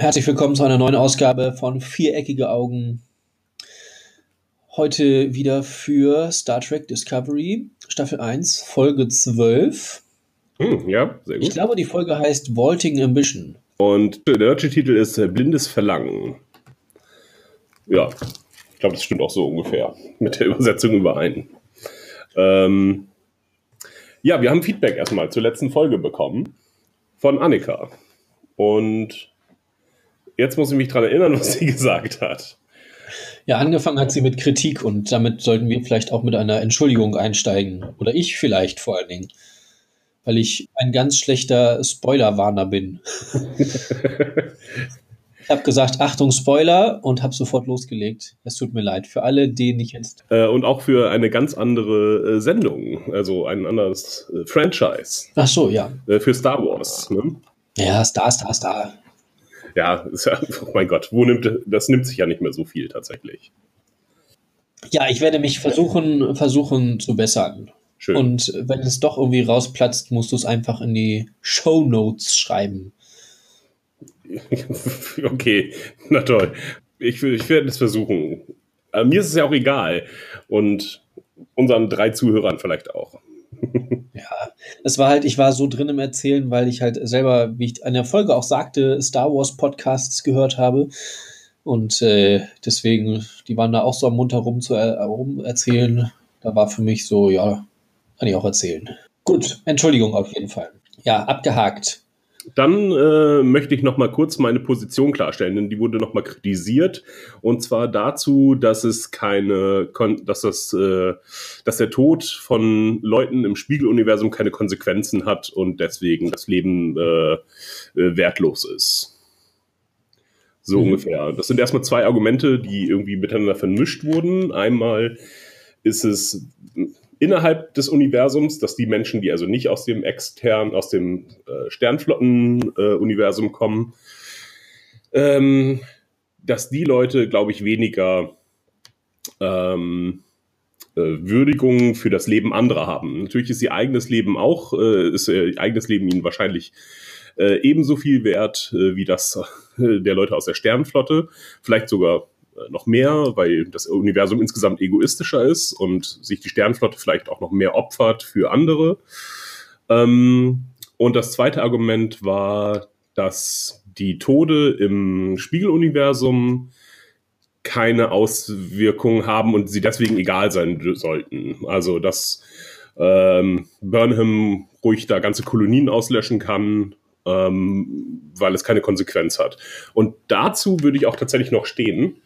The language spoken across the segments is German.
Herzlich willkommen zu einer neuen Ausgabe von Viereckige Augen. Heute wieder für Star Trek Discovery, Staffel 1, Folge 12. Hm, ja, sehr gut. Ich glaube, die Folge heißt Vaulting Ambition. Und der deutsche Titel ist Blindes Verlangen. Ja, ich glaube, das stimmt auch so ungefähr mit der Übersetzung überein. Ähm, ja, wir haben Feedback erstmal zur letzten Folge bekommen von Annika. Und jetzt muss ich mich daran erinnern, was sie gesagt hat. Ja, angefangen hat sie mit Kritik und damit sollten wir vielleicht auch mit einer Entschuldigung einsteigen. Oder ich vielleicht vor allen Dingen weil ich ein ganz schlechter Spoilerwarner bin. ich habe gesagt, Achtung, Spoiler und habe sofort losgelegt. Es tut mir leid für alle, denen ich jetzt. Äh, und auch für eine ganz andere äh, Sendung, also ein anderes äh, Franchise. Ach so, ja. Für Star Wars. Ne? Ja, Star, Star, Star. Ja, ja, oh mein Gott, wo nimmt das nimmt sich ja nicht mehr so viel tatsächlich. Ja, ich werde mich versuchen, versuchen zu bessern. Schön. Und wenn es doch irgendwie rausplatzt, musst du es einfach in die Show Notes schreiben. okay, na toll. Ich, ich werde es versuchen. Aber mir ist es ja auch egal. Und unseren drei Zuhörern vielleicht auch. Ja, es war halt, ich war so drin im Erzählen, weil ich halt selber, wie ich an der Folge auch sagte, Star Wars Podcasts gehört habe. Und äh, deswegen, die waren da auch so am Mund herum zu er, herum erzählen. Da war für mich so, ja, kann ich auch erzählen. Gut, Entschuldigung auf jeden Fall. Ja, abgehakt. Dann äh, möchte ich noch mal kurz meine Position klarstellen, denn die wurde noch mal kritisiert und zwar dazu, dass es keine, dass das, äh, dass der Tod von Leuten im Spiegeluniversum keine Konsequenzen hat und deswegen das Leben äh, äh wertlos ist. So mhm. ungefähr. Das sind erstmal zwei Argumente, die irgendwie miteinander vermischt wurden. Einmal ist es innerhalb des Universums, dass die Menschen, die also nicht aus dem externen, aus dem äh, Sternflotten-Universum äh, kommen, ähm, dass die Leute, glaube ich, weniger ähm, äh, Würdigung für das Leben anderer haben. Natürlich ist ihr eigenes Leben auch, äh, ist ihr eigenes Leben ihnen wahrscheinlich äh, ebenso viel wert äh, wie das der Leute aus der Sternflotte, vielleicht sogar noch mehr, weil das Universum insgesamt egoistischer ist und sich die Sternflotte vielleicht auch noch mehr opfert für andere. Ähm, und das zweite Argument war, dass die Tode im Spiegeluniversum keine Auswirkungen haben und sie deswegen egal sein sollten. Also dass ähm, Burnham ruhig da ganze Kolonien auslöschen kann, ähm, weil es keine Konsequenz hat. Und dazu würde ich auch tatsächlich noch stehen,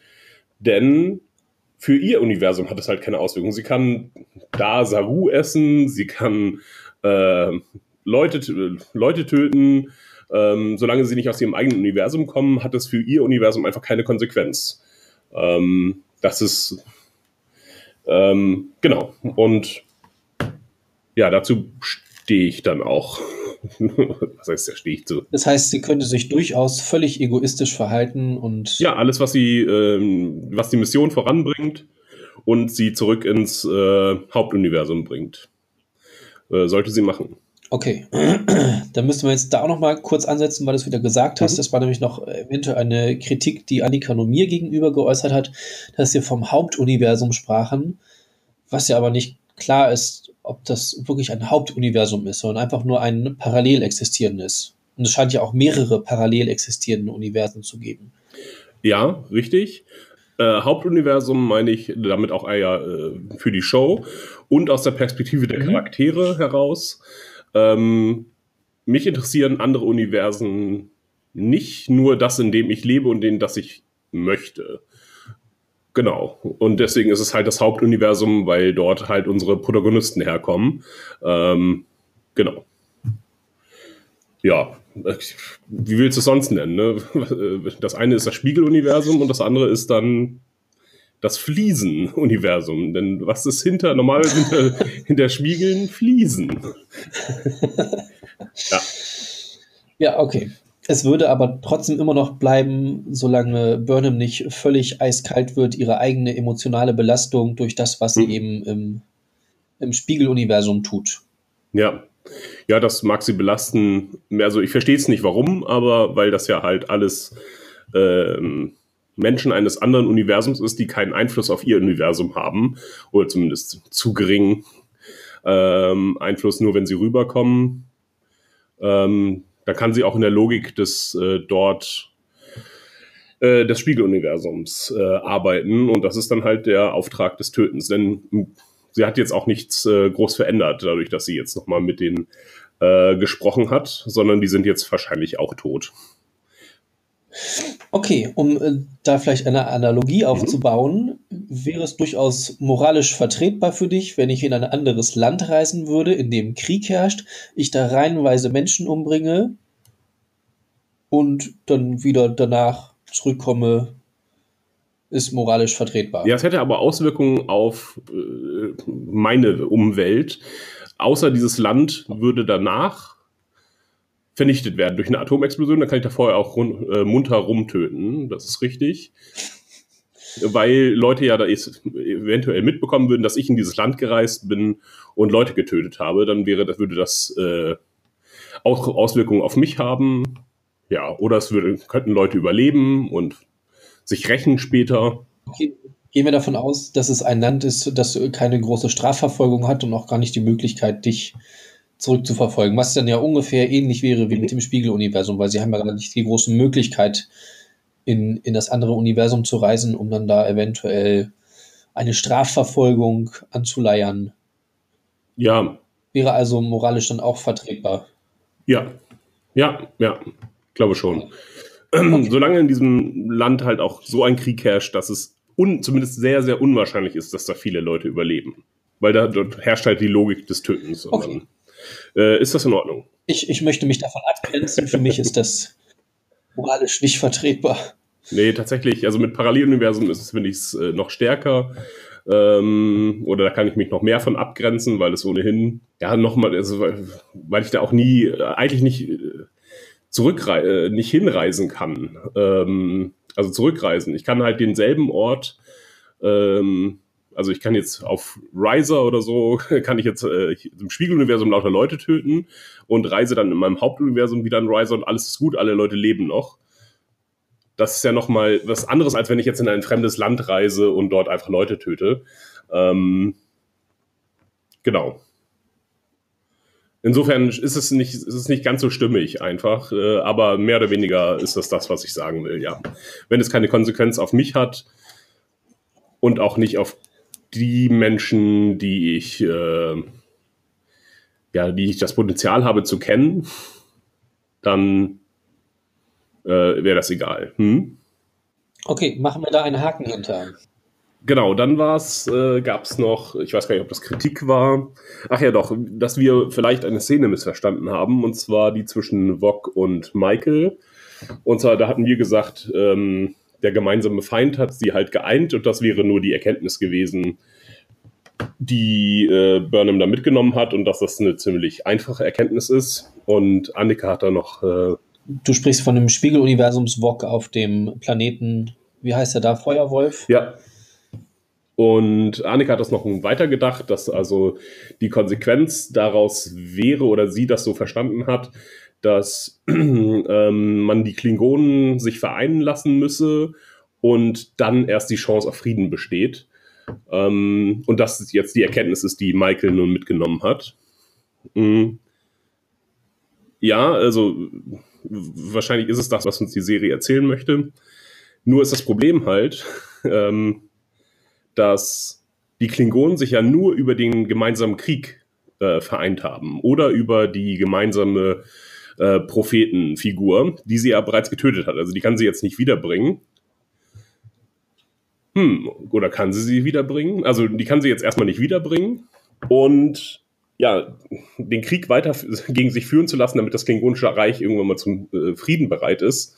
denn für ihr Universum hat es halt keine Auswirkungen. Sie kann da Saru essen, sie kann äh, Leute, Leute töten. Ähm, solange sie nicht aus ihrem eigenen Universum kommen, hat es für ihr Universum einfach keine Konsequenz. Ähm, das ist ähm, genau. Und ja, dazu stehe ich dann auch. was heißt, da stehe ich zu. Das heißt, sie könnte sich durchaus völlig egoistisch verhalten und. Ja, alles, was sie, ähm, was die Mission voranbringt und sie zurück ins äh, Hauptuniversum bringt. Äh, sollte sie machen. Okay, dann müssen wir jetzt da auch noch mal kurz ansetzen, weil du es wieder gesagt hast. Mhm. Das war nämlich noch eventuell eine Kritik, die Annika nur mir gegenüber geäußert hat, dass wir vom Hauptuniversum sprachen, was ja aber nicht klar ist, ob das wirklich ein Hauptuniversum ist, sondern einfach nur ein parallel existierendes. Und es scheint ja auch mehrere parallel existierende Universen zu geben. Ja, richtig. Äh, Hauptuniversum meine ich damit auch eher äh, für die Show und aus der Perspektive der mhm. Charaktere heraus. Ähm, mich interessieren andere Universen nicht nur das, in dem ich lebe und in das ich möchte. Genau. Und deswegen ist es halt das Hauptuniversum, weil dort halt unsere Protagonisten herkommen. Ähm, genau. Ja, wie willst du es sonst nennen? Ne? Das eine ist das Spiegeluniversum und das andere ist dann das Fliesenuniversum. Denn was ist hinter, normalerweise hinter, hinter Spiegeln? Fliesen. ja. Ja, okay. Es würde aber trotzdem immer noch bleiben, solange Burnham nicht völlig eiskalt wird, ihre eigene emotionale Belastung durch das, was sie hm. eben im, im Spiegeluniversum tut. Ja. Ja, das mag sie belasten. Also ich verstehe es nicht warum, aber weil das ja halt alles ähm, Menschen eines anderen Universums ist, die keinen Einfluss auf ihr Universum haben, oder zumindest zu gering ähm, Einfluss, nur wenn sie rüberkommen. Ähm, da kann sie auch in der Logik des äh, dort äh, des Spiegeluniversums äh, arbeiten und das ist dann halt der Auftrag des Tötens, denn sie hat jetzt auch nichts äh, groß verändert, dadurch, dass sie jetzt nochmal mit denen äh, gesprochen hat, sondern die sind jetzt wahrscheinlich auch tot. Okay, um äh, da vielleicht eine Analogie mhm. aufzubauen, wäre es durchaus moralisch vertretbar für dich, wenn ich in ein anderes Land reisen würde, in dem Krieg herrscht, ich da reihenweise Menschen umbringe und dann wieder danach zurückkomme, ist moralisch vertretbar. Ja, es hätte aber Auswirkungen auf äh, meine Umwelt. Außer dieses Land würde danach vernichtet werden durch eine Atomexplosion, dann kann ich da vorher auch run, äh, munter rumtöten. Das ist richtig. Weil Leute ja da eventuell mitbekommen würden, dass ich in dieses Land gereist bin und Leute getötet habe, dann wäre, würde das äh, auch Auswirkungen auf mich haben. Ja, oder es würde, könnten Leute überleben und sich rächen später. Okay. Gehen wir davon aus, dass es ein Land ist, das keine große Strafverfolgung hat und auch gar nicht die Möglichkeit, dich zurückzuverfolgen, was dann ja ungefähr ähnlich wäre wie mit dem Spiegeluniversum, weil sie haben ja gar nicht die große Möglichkeit, in, in das andere Universum zu reisen, um dann da eventuell eine Strafverfolgung anzuleiern. Ja. Wäre also moralisch dann auch vertretbar. Ja, ja, ja, glaube schon. Okay. Solange in diesem Land halt auch so ein Krieg herrscht, dass es un, zumindest sehr, sehr unwahrscheinlich ist, dass da viele Leute überleben. Weil da dort herrscht halt die Logik des Tötens. Okay. Äh, ist das in Ordnung? Ich, ich möchte mich davon abgrenzen. Für mich ist das moralisch nicht vertretbar. Nee, tatsächlich. Also mit Paralleluniversum ist es, finde ich, es äh, noch stärker. Ähm, oder da kann ich mich noch mehr von abgrenzen, weil es ohnehin, ja, nochmal, also, weil, ich da auch nie, äh, eigentlich nicht äh, zurückreisen, äh, nicht hinreisen kann. Ähm, also zurückreisen. Ich kann halt denselben Ort ähm, also ich kann jetzt auf Riser oder so, kann ich jetzt äh, im Spiegeluniversum lauter Leute töten und reise dann in meinem Hauptuniversum wieder in Riser und alles ist gut, alle Leute leben noch. Das ist ja nochmal was anderes, als wenn ich jetzt in ein fremdes Land reise und dort einfach Leute töte. Ähm, genau. Insofern ist es nicht, ist es nicht ganz so stimmig einfach, äh, aber mehr oder weniger ist das das, was ich sagen will, ja. Wenn es keine Konsequenz auf mich hat und auch nicht auf die Menschen, die ich, äh, ja, die ich das Potenzial habe zu kennen, dann äh, wäre das egal. Hm? Okay, machen wir da einen Haken hinter. Genau, dann war es, äh, gab es noch, ich weiß gar nicht, ob das Kritik war. Ach ja, doch, dass wir vielleicht eine Szene missverstanden haben, und zwar die zwischen Vog und Michael. Und zwar, da hatten wir gesagt, ähm, der gemeinsame Feind hat sie halt geeint und das wäre nur die Erkenntnis gewesen, die äh, Burnham da mitgenommen hat und dass das eine ziemlich einfache Erkenntnis ist. Und Annika hat da noch. Äh, du sprichst von dem Spiegeluniversums-Wok auf dem Planeten, wie heißt er da, Feuerwolf? Ja. Und Annika hat das noch weiter gedacht, dass also die Konsequenz daraus wäre oder sie das so verstanden hat, dass ähm, man die Klingonen sich vereinen lassen müsse und dann erst die Chance auf Frieden besteht. Ähm, und das ist jetzt die Erkenntnis ist, die Michael nun mitgenommen hat. Mhm. Ja, also wahrscheinlich ist es das, was uns die Serie erzählen möchte. Nur ist das Problem halt, ähm, dass die Klingonen sich ja nur über den gemeinsamen Krieg äh, vereint haben oder über die gemeinsame äh, Prophetenfigur, die sie ja bereits getötet hat. Also die kann sie jetzt nicht wiederbringen. Hm, oder kann sie sie wiederbringen? Also die kann sie jetzt erstmal nicht wiederbringen. Und ja, den Krieg weiter gegen sich führen zu lassen, damit das Klingonische Reich irgendwann mal zum äh, Frieden bereit ist,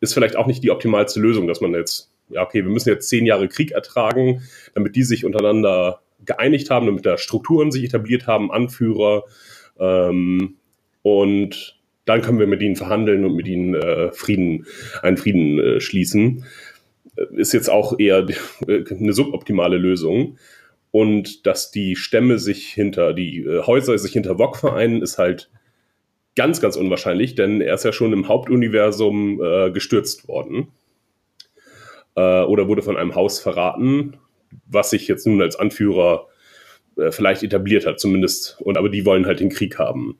ist vielleicht auch nicht die optimalste Lösung, dass man jetzt, ja, okay, wir müssen jetzt zehn Jahre Krieg ertragen, damit die sich untereinander geeinigt haben, damit da Strukturen sich etabliert haben, Anführer, ähm, und dann können wir mit ihnen verhandeln und mit ihnen äh, Frieden, einen Frieden äh, schließen. Ist jetzt auch eher äh, eine suboptimale Lösung. Und dass die Stämme sich hinter, die äh, Häuser sich hinter Wok vereinen, ist halt ganz, ganz unwahrscheinlich, denn er ist ja schon im Hauptuniversum äh, gestürzt worden. Äh, oder wurde von einem Haus verraten, was sich jetzt nun als Anführer äh, vielleicht etabliert hat, zumindest. Und aber die wollen halt den Krieg haben.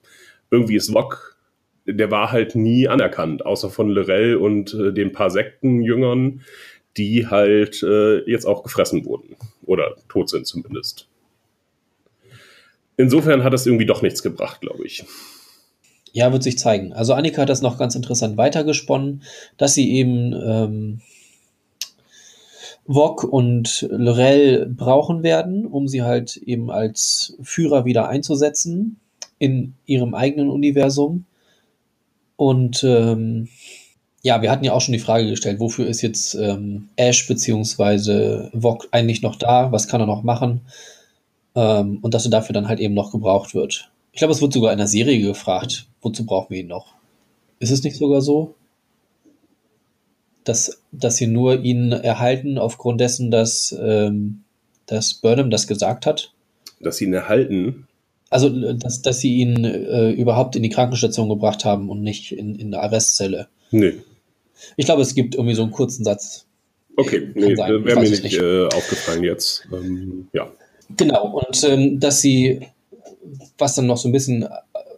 Irgendwie ist Wok, der war halt nie anerkannt, außer von Lorel und äh, den paar Sektenjüngern, die halt äh, jetzt auch gefressen wurden. Oder tot sind zumindest. Insofern hat das irgendwie doch nichts gebracht, glaube ich. Ja, wird sich zeigen. Also Annika hat das noch ganz interessant weitergesponnen, dass sie eben ähm, und Lorel brauchen werden, um sie halt eben als Führer wieder einzusetzen in ihrem eigenen Universum. Und ähm, ja, wir hatten ja auch schon die Frage gestellt, wofür ist jetzt ähm, Ash bzw. Vok eigentlich noch da? Was kann er noch machen? Ähm, und dass er dafür dann halt eben noch gebraucht wird. Ich glaube, es wird sogar in der Serie gefragt, wozu brauchen wir ihn noch? Ist es nicht sogar so? Dass, dass sie nur ihn erhalten aufgrund dessen, dass, ähm, dass Burnham das gesagt hat? Dass sie ihn erhalten? Also, dass, dass sie ihn äh, überhaupt in die Krankenstation gebracht haben und nicht in, in eine Arrestzelle. Nee. Ich glaube, es gibt irgendwie so einen kurzen Satz. Okay, nee, wäre mir nicht, nicht. Äh, aufgefallen jetzt. Ähm, ja. Genau, und ähm, dass sie, was dann noch so ein bisschen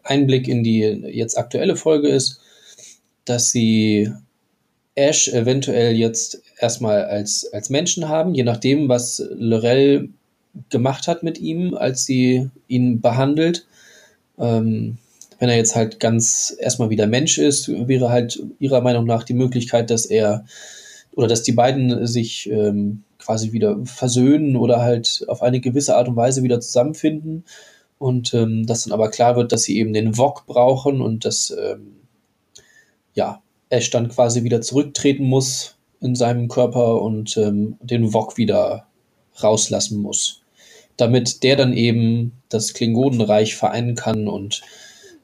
Einblick in die jetzt aktuelle Folge ist, dass sie Ash eventuell jetzt erstmal als, als Menschen haben, je nachdem, was Lorel gemacht hat mit ihm, als sie ihn behandelt. Ähm, wenn er jetzt halt ganz erstmal wieder Mensch ist, wäre halt ihrer Meinung nach die Möglichkeit, dass er oder dass die beiden sich ähm, quasi wieder versöhnen oder halt auf eine gewisse Art und Weise wieder zusammenfinden. Und ähm, dass dann aber klar wird, dass sie eben den Wok brauchen und dass ähm, ja, Ash dann quasi wieder zurücktreten muss in seinem Körper und ähm, den Wok wieder rauslassen muss damit der dann eben das Klingonenreich vereinen kann und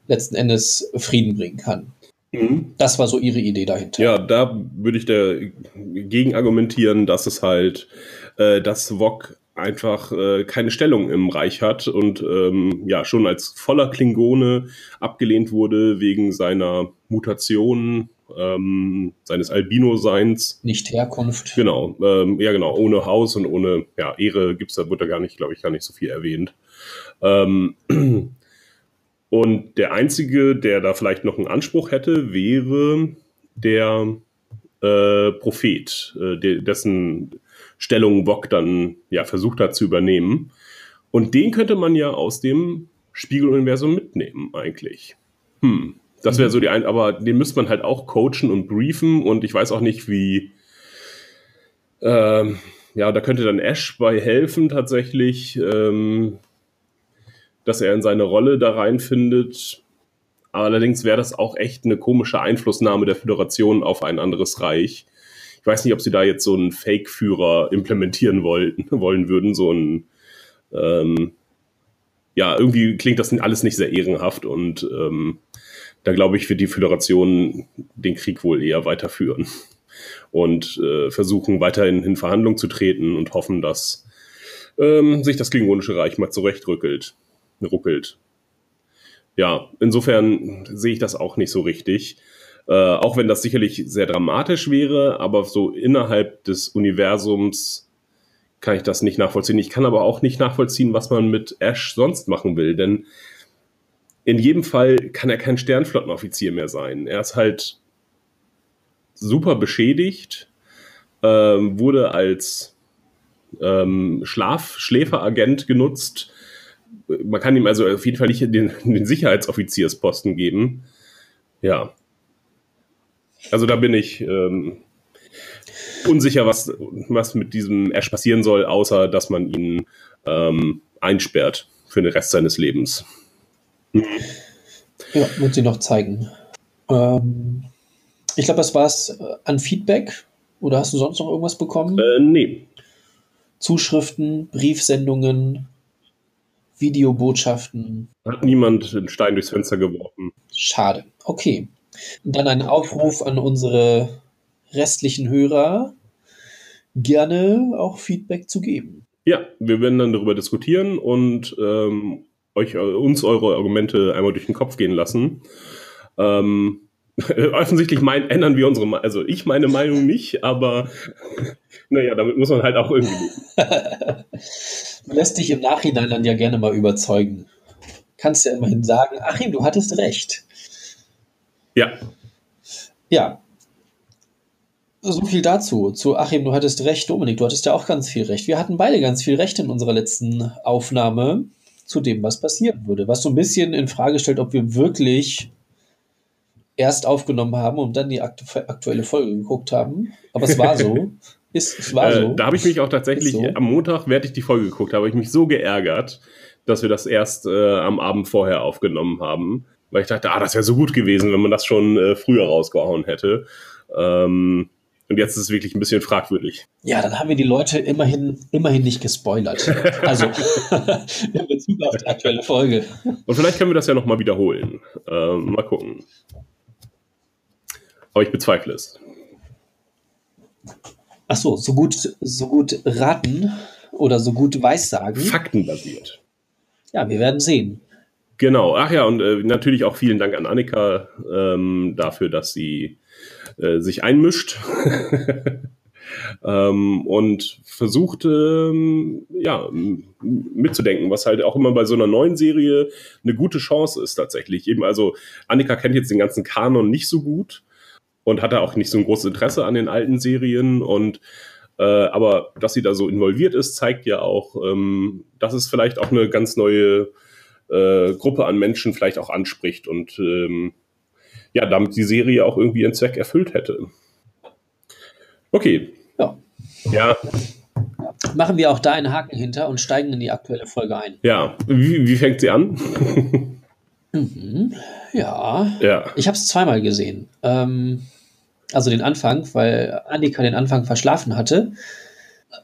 letzten Endes Frieden bringen kann. Mhm. Das war so ihre Idee dahinter. Ja, da würde ich dagegen argumentieren, dass es halt, äh, dass Wok einfach äh, keine Stellung im Reich hat und ähm, ja schon als voller Klingone abgelehnt wurde wegen seiner Mutation ähm, seines Albino-Seins. Nicht Herkunft. Genau, ähm, ja genau, ohne Haus und ohne ja, Ehre gibt's da, wird da gar nicht, glaube ich, gar nicht so viel erwähnt. Ähm, und der Einzige, der da vielleicht noch einen Anspruch hätte, wäre der äh, Prophet, äh, de dessen Stellung Bock dann ja versucht hat zu übernehmen. Und den könnte man ja aus dem Spiegeluniversum mitnehmen, eigentlich. Hm. Das wäre so die ein, aber den müsste man halt auch coachen und briefen und ich weiß auch nicht, wie. Ähm, ja, da könnte dann Ash bei helfen tatsächlich, ähm, dass er in seine Rolle da reinfindet. Allerdings wäre das auch echt eine komische Einflussnahme der Föderation auf ein anderes Reich. Ich weiß nicht, ob sie da jetzt so einen Fake-Führer implementieren wollten, wollen würden, so ein ähm, ja, irgendwie klingt das alles nicht sehr ehrenhaft und ähm, da glaube ich, wird die Föderation den Krieg wohl eher weiterführen und äh, versuchen weiterhin in Verhandlungen zu treten und hoffen, dass ähm, sich das Klingonische Reich mal zurechtrückelt, ruckelt. Ja, insofern sehe ich das auch nicht so richtig. Äh, auch wenn das sicherlich sehr dramatisch wäre, aber so innerhalb des Universums kann ich das nicht nachvollziehen. Ich kann aber auch nicht nachvollziehen, was man mit Ash sonst machen will, denn in jedem Fall kann er kein Sternflottenoffizier mehr sein. Er ist halt super beschädigt, ähm, wurde als ähm, Schlaf Schläferagent genutzt. Man kann ihm also auf jeden Fall nicht den, den Sicherheitsoffiziersposten geben. Ja. Also da bin ich ähm, unsicher, was, was mit diesem Ash passieren soll, außer dass man ihn ähm, einsperrt für den Rest seines Lebens. Ja, wird sie noch zeigen. Ähm, ich glaube, das war's äh, an Feedback. Oder hast du sonst noch irgendwas bekommen? Äh, nee. Zuschriften, Briefsendungen, Videobotschaften. Hat niemand einen Stein durchs Fenster geworfen. Schade. Okay. Und dann ein Aufruf an unsere restlichen Hörer, gerne auch Feedback zu geben. Ja, wir werden dann darüber diskutieren und ähm, euch, äh, uns eure Argumente einmal durch den Kopf gehen lassen. Ähm, offensichtlich mein, ändern wir unsere, Me- also ich meine Meinung nicht, aber naja, damit muss man halt auch irgendwie leben. Du lässt dich im Nachhinein dann ja gerne mal überzeugen. Kannst ja immerhin sagen, Achim, du hattest recht. Ja, Ja. So viel dazu. Zu Achim, du hattest recht. Dominik, du hattest ja auch ganz viel recht. Wir hatten beide ganz viel recht in unserer letzten Aufnahme zu dem, was passieren würde. Was so ein bisschen in Frage stellt, ob wir wirklich erst aufgenommen haben und dann die aktu aktuelle Folge geguckt haben. Aber es war so. Ist, es war äh, so. da habe ich mich auch tatsächlich, so. am Montag, während ich die Folge geguckt habe, habe ich mich so geärgert, dass wir das erst äh, am Abend vorher aufgenommen haben. Weil ich dachte, ah, das wäre so gut gewesen, wenn man das schon äh, früher rausgehauen hätte. Ähm, und jetzt ist es wirklich ein bisschen fragwürdig. Ja, dann haben wir die Leute immerhin, immerhin nicht gespoilert. Also in Bezug auf die aktuelle Folge. Und vielleicht können wir das ja nochmal wiederholen. Ähm, mal gucken. Aber ich bezweifle es. Ach so, so gut, so gut raten oder so gut weissagen. Faktenbasiert. Ja, wir werden sehen. Genau. Ach ja, und äh, natürlich auch vielen Dank an Annika ähm, dafür, dass sie äh, sich einmischt ähm, und versucht, ähm, ja, mitzudenken, was halt auch immer bei so einer neuen Serie eine gute Chance ist tatsächlich. Eben, also Annika kennt jetzt den ganzen Kanon nicht so gut und hatte auch nicht so ein großes Interesse an den alten Serien und äh, aber dass sie da so involviert ist, zeigt ja auch, ähm, dass es vielleicht auch eine ganz neue äh, Gruppe an Menschen vielleicht auch anspricht und ähm, ja, damit die Serie auch irgendwie ihren Zweck erfüllt hätte. Okay. Ja. Ja, Machen wir auch da einen Haken hinter und steigen in die aktuelle Folge ein. ja. Wie, wie fängt sie an? Mhm. Ja. ja. Ich habe es zweimal gesehen. Ähm, also den Anfang, weil Annika den Anfang verschlafen hatte.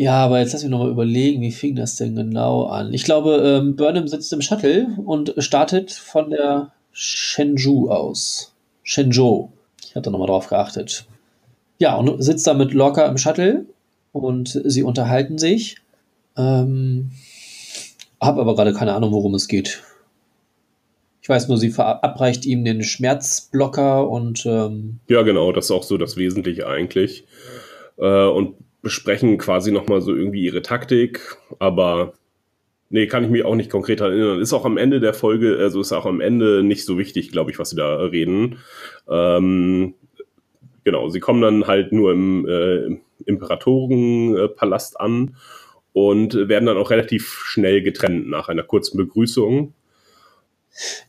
Ja, aber jetzt lass mich nochmal überlegen, wie fing das denn genau an? Ich glaube, ähm, Burnham sitzt im Shuttle und startet von der Shenzhou aus. Shenzhou. Ich hatte nochmal drauf geachtet. Ja, und sitzt da mit Lorca im Shuttle und sie unterhalten sich. Ähm, hab aber gerade keine Ahnung, worum es geht. Ich weiß nur, sie verabreicht ihm den Schmerzblocker und ähm, Ja, genau, das ist auch so das Wesentliche eigentlich. Äh, und besprechen quasi nochmal so irgendwie ihre Taktik, aber nee, kann ich mich auch nicht konkret daran erinnern. Ist auch am Ende der Folge, also ist auch am Ende nicht so wichtig, glaube ich, was sie da reden. Ähm, genau, sie kommen dann halt nur im äh, Imperatorenpalast an und werden dann auch relativ schnell getrennt nach einer kurzen Begrüßung.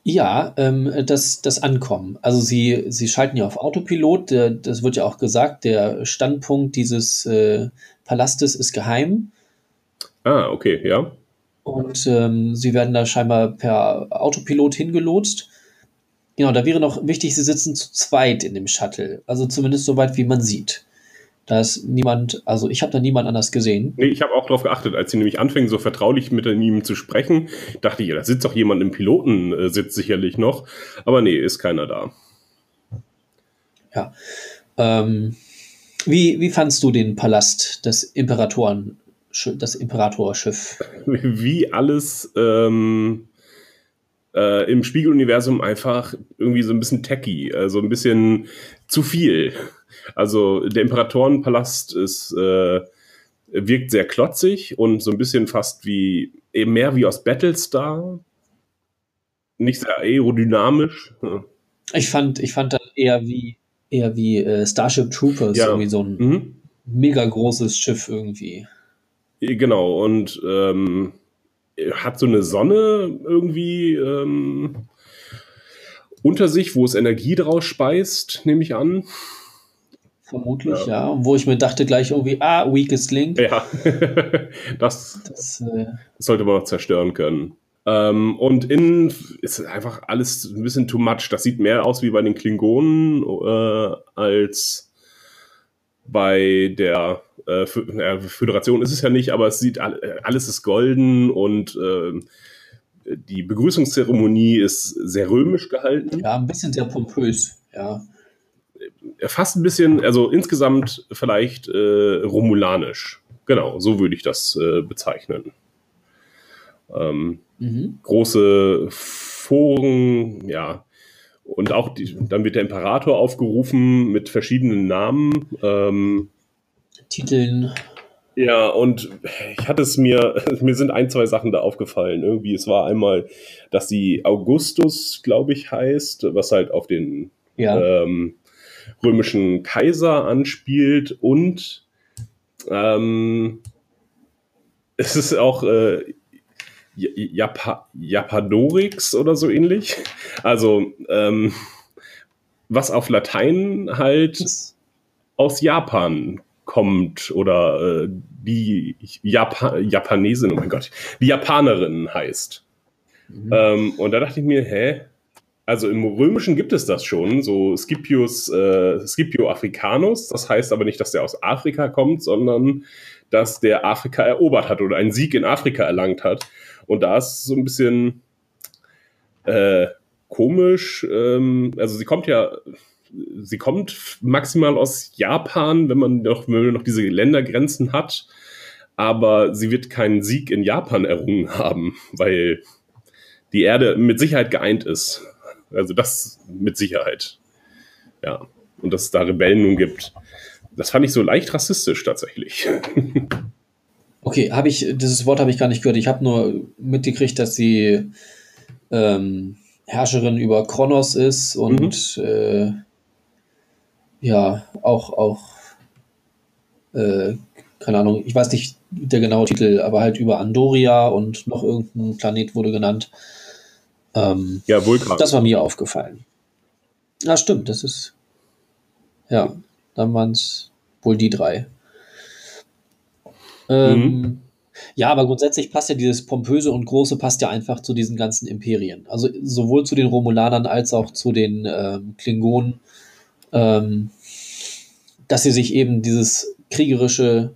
ja, ähm, das, das Ankommen. Also sie, sie schalten ja auf Autopilot, der, das wird ja auch gesagt, der Standpunkt dieses äh, Palastes ist geheim. Ah, okay, ja. Und ähm, sie werden da scheinbar per Autopilot hingelotst. Genau, da wäre noch wichtig, sie sitzen zu zweit in dem Shuttle. Also zumindest so weit, wie man sieht. Da ist niemand, also ich habe da niemand anders gesehen. Nee, ich habe auch darauf geachtet, als sie nämlich anfingen, so vertraulich mit ihm zu sprechen, dachte ich, ja, da sitzt doch jemand im Pilotensitz sicherlich noch. Aber nee, ist keiner da. Ja. Ähm, wie, wie fandst du den Palast des Imperatoren, das Imperatorschiff? Wie alles ähm, äh, im Spiegeluniversum einfach irgendwie so ein bisschen techy, also ein bisschen zu viel. Also der Imperatorenpalast ist, äh, wirkt sehr klotzig und so ein bisschen fast wie, eben mehr wie aus Battlestar. Nicht sehr aerodynamisch. Ich fand, ich fand das eher wie, eher wie äh, Starship Troopers, Ja. irgendwie so ein Mhm. mega großes Schiff irgendwie. Genau, und ähm, hat so eine Sonne irgendwie ähm, unter sich, wo es Energie draus speist, nehme ich an. Vermutlich, ja. Und wo ich mir dachte gleich irgendwie, ah, weakest link. Ja, das, Das, äh, sollte man noch zerstören können. Ähm, und innen ist einfach alles ein bisschen too much. Das sieht mehr aus wie bei den Klingonen äh, als bei der äh, Föderation ist es ja nicht, aber es sieht äh, alles ist golden und ähm, die Begrüßungszeremonie ist sehr römisch gehalten. ja, ein bisschen sehr pompös, ja. Fast ein bisschen, also insgesamt vielleicht äh, romulanisch. Genau, so würde ich das äh, bezeichnen. Ähm, Mhm. große Foren, ja. Und auch die, dann wird der Imperator aufgerufen mit verschiedenen Namen. Ähm, Titeln, ja, und ich hatte es mir, mir sind ein, zwei Sachen da aufgefallen. Irgendwie, es war einmal, dass sie Augustus, glaube ich, heißt, was halt auf den ja. ähm, römischen Kaiser anspielt und ähm, es ist auch äh, J- Japa Japadorix oder so ähnlich. Also ähm, was auf Latein halt aus Japan kommt oder äh, die Japa Japanesin, oh mein Gott, die Japanerin heißt. Mhm. Ähm, und da dachte ich mir, hä? Also im Römischen gibt es das schon, so Scipius, äh, Scipio Africanus. Das heißt aber nicht, dass der aus Afrika kommt, sondern dass der Afrika erobert hat oder einen Sieg in Afrika erlangt hat. Und da ist es so ein bisschen äh, komisch. Ähm, also sie kommt ja, sie kommt maximal aus Japan, wenn man noch, wenn man noch diese Ländergrenzen hat. Aber sie wird keinen Sieg in Japan errungen haben, weil die Erde mit Sicherheit geeint ist. Also das mit Sicherheit. Ja. Und dass es da Rebellen nun gibt. Das fand ich so leicht rassistisch tatsächlich. Okay, habe ich, dieses Wort habe ich gar nicht gehört. Ich habe nur mitgekriegt, dass sie ähm, Herrscherin über Kronos ist und äh, ja, auch, auch, äh, keine Ahnung, ich weiß nicht der genaue Titel, aber halt über Andoria und noch irgendein Planet wurde genannt. Ähm, Ja, Vulkan. das war mir aufgefallen. Ja, stimmt, das ist. Ja, dann waren es wohl die drei. Ähm, Mhm. Ja, aber grundsätzlich passt ja dieses Pompöse und Große passt ja einfach zu diesen ganzen Imperien. Also sowohl zu den Romulanern als auch zu den ähm, Klingonen, ähm, dass sie sich eben dieses kriegerische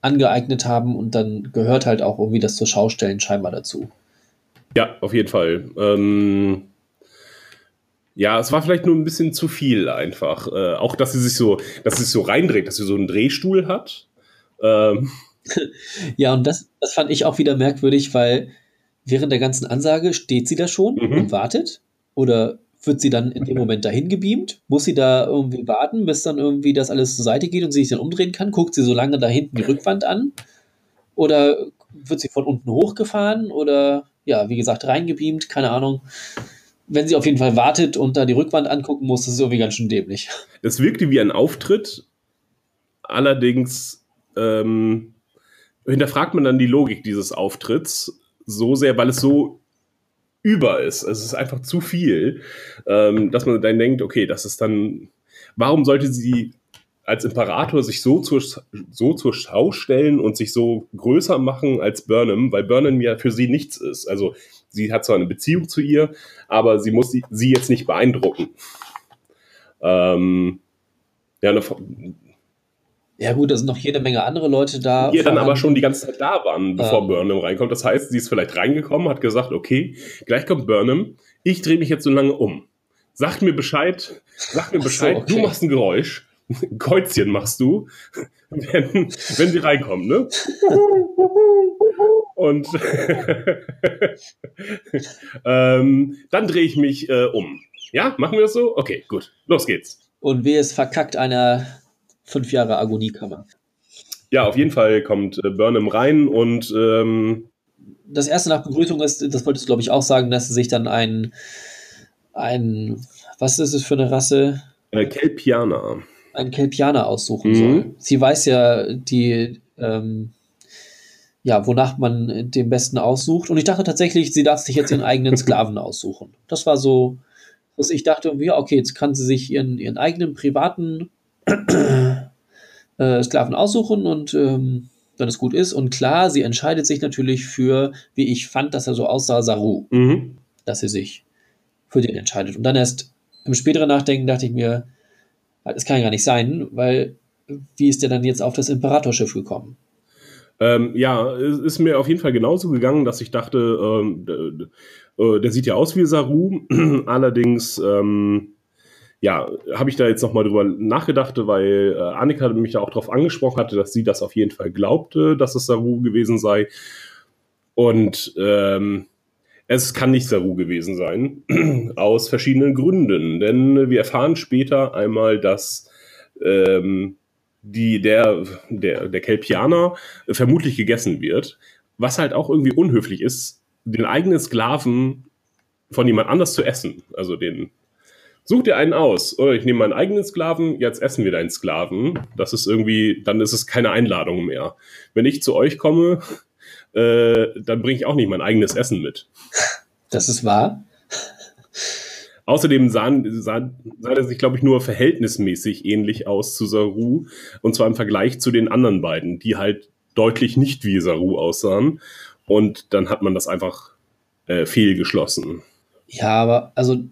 angeeignet haben und dann gehört halt auch irgendwie das zur Schaustellen scheinbar dazu. Ja, auf jeden Fall. Ähm, ja, es war vielleicht nur ein bisschen zu viel einfach. Äh, auch, dass sie sich so, dass sie sich so reindreht, dass sie so einen Drehstuhl hat. Ähm, Ja, und das, das fand ich auch wieder merkwürdig, weil während der ganzen Ansage steht sie da schon Mhm. und wartet? Oder wird sie dann in dem Moment dahin gebeamt? Muss sie da irgendwie warten, bis dann irgendwie das alles zur Seite geht und sie sich dann umdrehen kann? Guckt sie so lange da hinten die Rückwand an? Oder wird sie von unten hochgefahren? Oder ja, wie gesagt, reingebeamt? Keine Ahnung. Wenn sie auf jeden Fall wartet und da die Rückwand angucken muss, das ist irgendwie ganz schön dämlich. es wirkte wie ein Auftritt. Allerdings ähm, hinterfragt man dann die Logik dieses Auftritts so sehr, weil es so über ist. Es ist einfach zu viel, ähm, dass man dann denkt, okay, das ist dann, warum sollte sie als Imperator sich so zur, so zur Schau stellen und sich so größer machen als Burnham, weil Burnham ja für sie nichts ist. Also sie hat zwar eine Beziehung zu ihr, aber sie muss sie, sie jetzt nicht beeindrucken. Ähm, ja, eine, Ja, gut, da sind noch jede Menge andere Leute da. die dann aber schon die ganze Zeit da waren, bevor Ähm. Burnham reinkommt. Das heißt, sie ist vielleicht reingekommen, hat gesagt, okay, gleich kommt Burnham, ich drehe mich jetzt so lange um. Sagt mir Bescheid, sag mir Ach so, Bescheid, okay. du machst ein Geräusch, ein Kreuzchen machst du, wenn, wenn sie reinkommen, ne? Und ähm, dann drehe ich mich äh, um. Ja, machen wir das so? Okay, gut, los geht's. Und wer es verkackt einer fünf Jahre Agoniekammer. Ja, auf jeden Fall kommt äh, Burnham rein und ähm, Das erste nach Begrüßung ist, das wolltest du glaube ich auch sagen, dass sie sich dann ein, ein, was ist es für eine Rasse? äh, Kelpianer. Ein Kelpianer aussuchen Mhm. soll. Sie weiß ja die, ähm, ja, wonach man den besten aussucht. Und ich dachte tatsächlich, sie darf sich jetzt ihren eigenen Sklaven aussuchen. Das war so, dass ich dachte, ja, okay, jetzt kann sie sich ihren, ihren eigenen privaten äh, Sklaven aussuchen und ähm, wenn es gut ist. Und klar, sie entscheidet sich natürlich für, wie ich fand, dass er so aussah, Saru. Mhm. Dass sie sich für den entscheidet. Und dann erst im späteren Nachdenken dachte ich mir, das kann ja gar nicht sein, weil wie ist der dann jetzt auf das Imperatorschiff gekommen? Ähm, ja, es ist mir auf jeden Fall genauso gegangen, dass ich dachte, ähm, der, der, sieht ja aus wie Saru, allerdings ähm, ja, habe ich da jetzt nochmal drüber nachgedacht, weil äh, Annika mich da auch darauf angesprochen hatte, dass sie das auf jeden Fall glaubte, dass es Saru gewesen sei. Und ähm, es kann nicht Saru gewesen sein, aus verschiedenen Gründen. Denn wir erfahren später einmal, dass ähm, die, der, der, der Kelpianer vermutlich gegessen wird, was halt auch irgendwie unhöflich ist, den eigenen Sklaven von jemand anders zu essen. Also den Such dir einen aus. Oder ich nehme meinen eigenen Sklaven, jetzt essen wir deinen Sklaven. Das ist irgendwie, dann ist es keine Einladung mehr. Wenn ich zu euch komme, äh, dann bringe ich auch nicht mein eigenes Essen mit. Das ist wahr. Außerdem sah, sah, sah er sich, glaube ich, nur verhältnismäßig ähnlich aus zu Saru. Und zwar im Vergleich zu den anderen beiden, die halt deutlich nicht wie Saru aussahen. Und dann hat man das einfach äh, fehlgeschlossen. Ja, aber also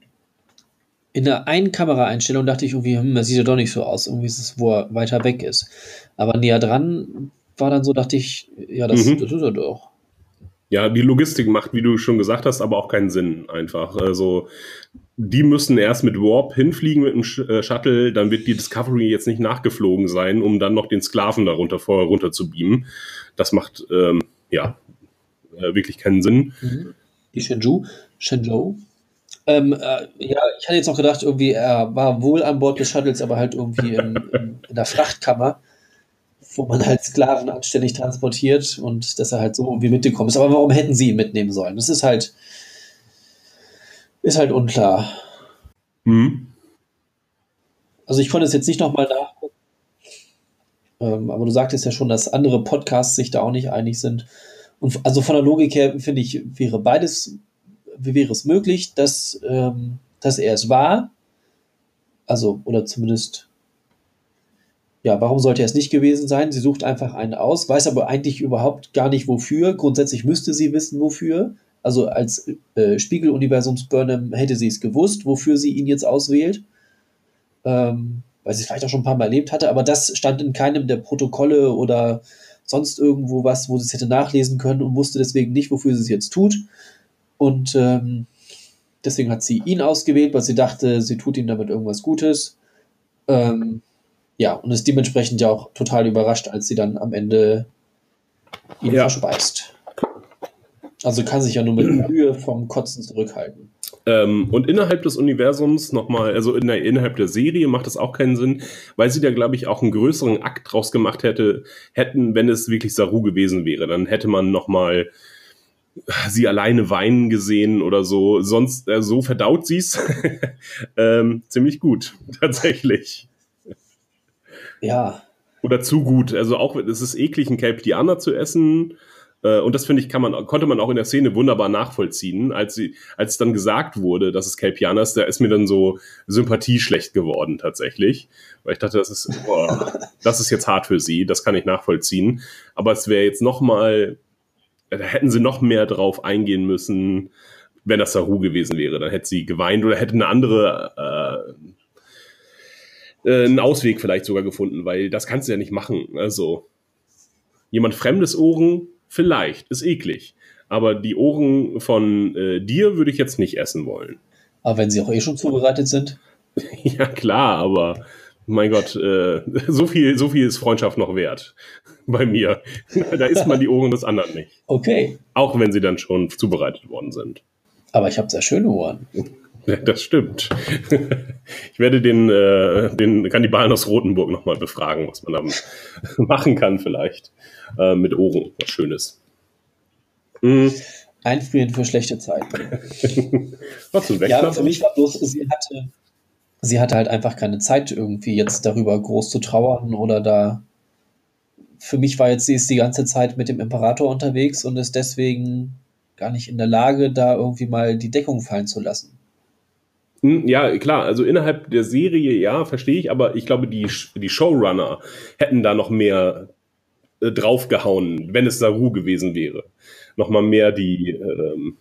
in der einen Kameraeinstellung dachte ich irgendwie, hm, das sieht ja doch nicht so aus. Irgendwie ist es, wo er weiter weg ist. Aber näher dran war dann so, dachte ich, ja, das, mhm. das ist er doch. Ja, die Logistik macht, wie du schon gesagt hast, aber auch keinen Sinn einfach. Also, die müssen erst mit Warp hinfliegen mit dem äh, Shuttle, dann wird die Discovery jetzt nicht nachgeflogen sein, um dann noch den Sklaven darunter vorher runter zu beamen. Das macht, ähm, ja, äh, wirklich keinen Sinn. Mhm. Die Shenzhou, Shenzhou ähm, äh, ja, ich hatte jetzt noch gedacht, irgendwie, er war wohl an Bord des Shuttles, aber halt irgendwie in, in, in der Frachtkammer, wo man halt Sklaven anständig transportiert und dass er halt so irgendwie mitgekommen ist. Aber warum hätten sie ihn mitnehmen sollen? Das ist halt, ist halt unklar. Mhm. Also ich konnte es jetzt nicht nochmal nachgucken. Ähm, aber du sagtest ja schon, dass andere Podcasts sich da auch nicht einig sind. Und also von der Logik her finde ich, wäre beides wäre es möglich, dass, ähm, dass er es war? Also, oder zumindest, ja, warum sollte er es nicht gewesen sein? Sie sucht einfach einen aus, weiß aber eigentlich überhaupt gar nicht wofür. Grundsätzlich müsste sie wissen, wofür. Also als äh, Spiegeluniversums Burnham hätte sie es gewusst, wofür sie ihn jetzt auswählt. Ähm, weil sie es vielleicht auch schon ein paar Mal erlebt hatte, aber das stand in keinem der Protokolle oder sonst irgendwo was, wo sie es hätte nachlesen können und wusste deswegen nicht, wofür sie es jetzt tut. Und ähm, deswegen hat sie ihn ausgewählt, weil sie dachte, sie tut ihm damit irgendwas Gutes. Ähm, ja, und ist dementsprechend ja auch total überrascht, als sie dann am Ende ihn ja. verspeist. Also kann sich ja nur mit Mühe vom Kotzen zurückhalten. Ähm, und innerhalb des Universums nochmal, also in der, innerhalb der Serie macht das auch keinen Sinn, weil sie da, glaube ich, auch einen größeren Akt draus gemacht hätte, hätten, wenn es wirklich Saru gewesen wäre. Dann hätte man nochmal sie alleine weinen gesehen oder so. Sonst, äh, so verdaut sie es ähm, ziemlich gut, tatsächlich. Ja. Oder zu gut. Also auch, es ist eklig, einen Kelpianer zu essen. Äh, und das finde ich, kann man, konnte man auch in der Szene wunderbar nachvollziehen. Als, sie, als dann gesagt wurde, dass es Kelpianer ist, da ist mir dann so Sympathie schlecht geworden, tatsächlich. Weil ich dachte, das ist, boah, das ist jetzt hart für sie, das kann ich nachvollziehen. Aber es wäre jetzt noch mal da hätten sie noch mehr drauf eingehen müssen, wenn das Saru gewesen wäre. Dann hätte sie geweint oder hätte eine andere, äh, äh, einen Ausweg vielleicht sogar gefunden, weil das kannst du ja nicht machen. Also, jemand fremdes Ohren, vielleicht, ist eklig. Aber die Ohren von äh, dir würde ich jetzt nicht essen wollen. Aber wenn sie auch eh schon zubereitet sind? ja, klar, aber mein Gott, äh, so, viel, so viel ist Freundschaft noch wert bei mir. da isst man die Ohren des anderen nicht. Okay. Auch wenn sie dann schon zubereitet worden sind. Aber ich habe sehr schöne Ohren. Das stimmt. Ich werde den, äh, den Kannibalen aus Rothenburg nochmal befragen, was man da machen kann vielleicht. Äh, mit Ohren, was Schönes. Mhm. Einfrieren für schlechte Zeiten. was ja, für mich war bloß, sie hatte, sie hatte halt einfach keine Zeit, irgendwie jetzt darüber groß zu trauern oder da. Für mich war jetzt, sie ist die ganze Zeit mit dem Imperator unterwegs und ist deswegen gar nicht in der Lage, da irgendwie mal die Deckung fallen zu lassen. Hm, Ja, klar, also innerhalb der Serie, ja, verstehe ich, aber ich glaube, die, die Showrunner hätten da noch mehr äh, draufgehauen, wenn es Saru gewesen wäre. Nochmal mehr die, ähm,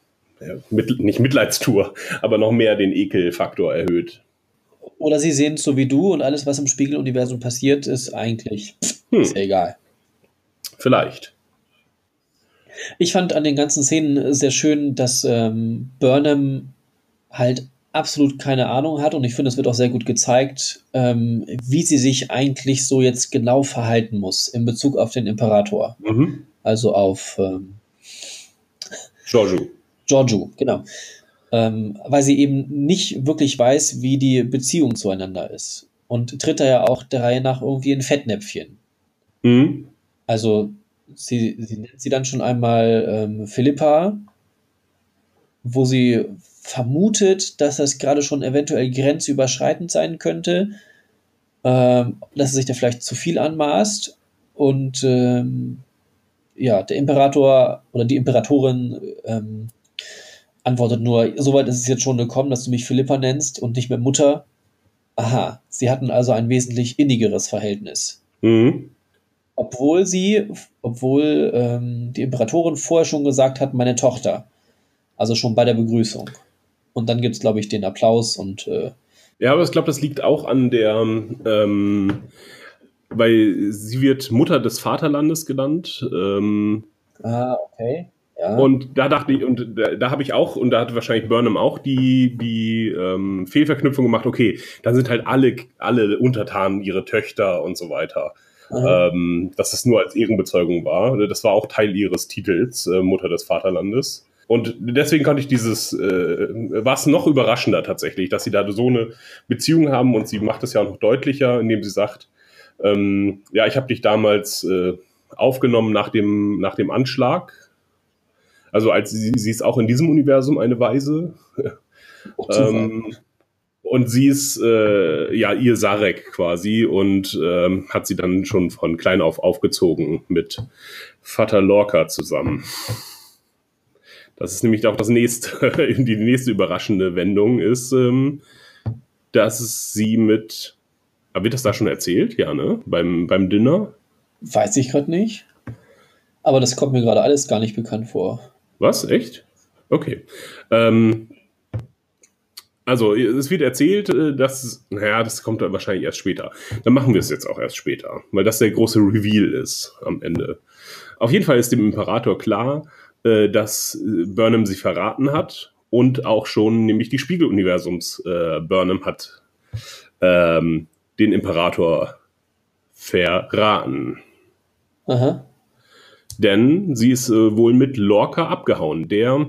mit, nicht Mitleidstour, aber noch mehr den Ekelfaktor erhöht. Oder sie sehen es so wie du und alles, was im Spiegeluniversum passiert, ist eigentlich Hm. ist egal. Vielleicht. Ich fand an den ganzen Szenen sehr schön, dass ähm, Burnham halt absolut keine Ahnung hat und ich finde, es wird auch sehr gut gezeigt, ähm, wie sie sich eigentlich so jetzt genau verhalten muss in Bezug auf den Imperator. Mhm. Also auf ähm, Giorgio. Giorgio, genau. Ähm, weil sie eben nicht wirklich weiß, wie die Beziehung zueinander ist. Und tritt da ja auch der Reihe nach irgendwie in Fettnäpfchen. Mhm. Also sie, sie nennt sie dann schon einmal ähm, Philippa, wo sie vermutet, dass das gerade schon eventuell grenzüberschreitend sein könnte, ähm, dass sie sich da vielleicht zu viel anmaßt. Und ähm, ja, der Imperator oder die Imperatorin ähm, antwortet nur, soweit ist es jetzt schon gekommen, dass du mich Philippa nennst und nicht mehr Mutter. Aha, sie hatten also ein wesentlich innigeres Verhältnis Mhm. obwohl sie, obwohl ähm, die Imperatorin vorher schon gesagt hat, meine Tochter. Also schon bei der Begrüßung. Und dann gibt es, glaube ich, den Applaus und äh, Ja, aber ich glaube, das liegt auch an der, ähm, weil sie wird Mutter des Vaterlandes genannt. Ähm, ah, okay. Ja. Und da dachte ich, und da, da habe ich auch, und da hat wahrscheinlich Burnham auch die, die ähm, Fehlverknüpfung gemacht, okay, dann sind halt alle, alle Untertanen ihre Töchter und so weiter. Ähm, dass es nur als Ehrenbezeugung war. Das war auch Teil ihres Titels, äh, Mutter des Vaterlandes. Und deswegen konnte ich dieses, äh, war es noch überraschender tatsächlich, dass sie da so eine Beziehung haben und sie macht es ja auch noch deutlicher, indem sie sagt, ähm, ja, ich habe dich damals äh, aufgenommen nach dem, nach dem Anschlag. Also als sie, sie ist auch in diesem Universum eine Weise. Ähm, und sie ist äh, ja ihr Sarek quasi und ähm, hat sie dann schon von klein auf aufgezogen mit Vater Lorca zusammen. Das ist nämlich auch das nächste, die nächste überraschende Wendung ist, ähm, dass sie mit, aber wird das da schon erzählt? Ja, ne? Beim, beim Dinner? Weiß ich gerade nicht. Aber das kommt mir gerade alles gar nicht bekannt vor. Was? Echt? Okay. Ähm, also, es wird erzählt, äh, dass, naja, das kommt dann wahrscheinlich erst später. Dann machen wir es jetzt auch erst später, weil das der große Reveal ist am Ende. Auf jeden Fall ist dem Imperator klar, äh, dass äh, Burnham sie verraten hat und auch schon nämlich die Spiegeluniversums äh, Burnham hat ähm, den Imperator verraten. Aha. Denn sie ist äh, wohl mit Lorca abgehauen, der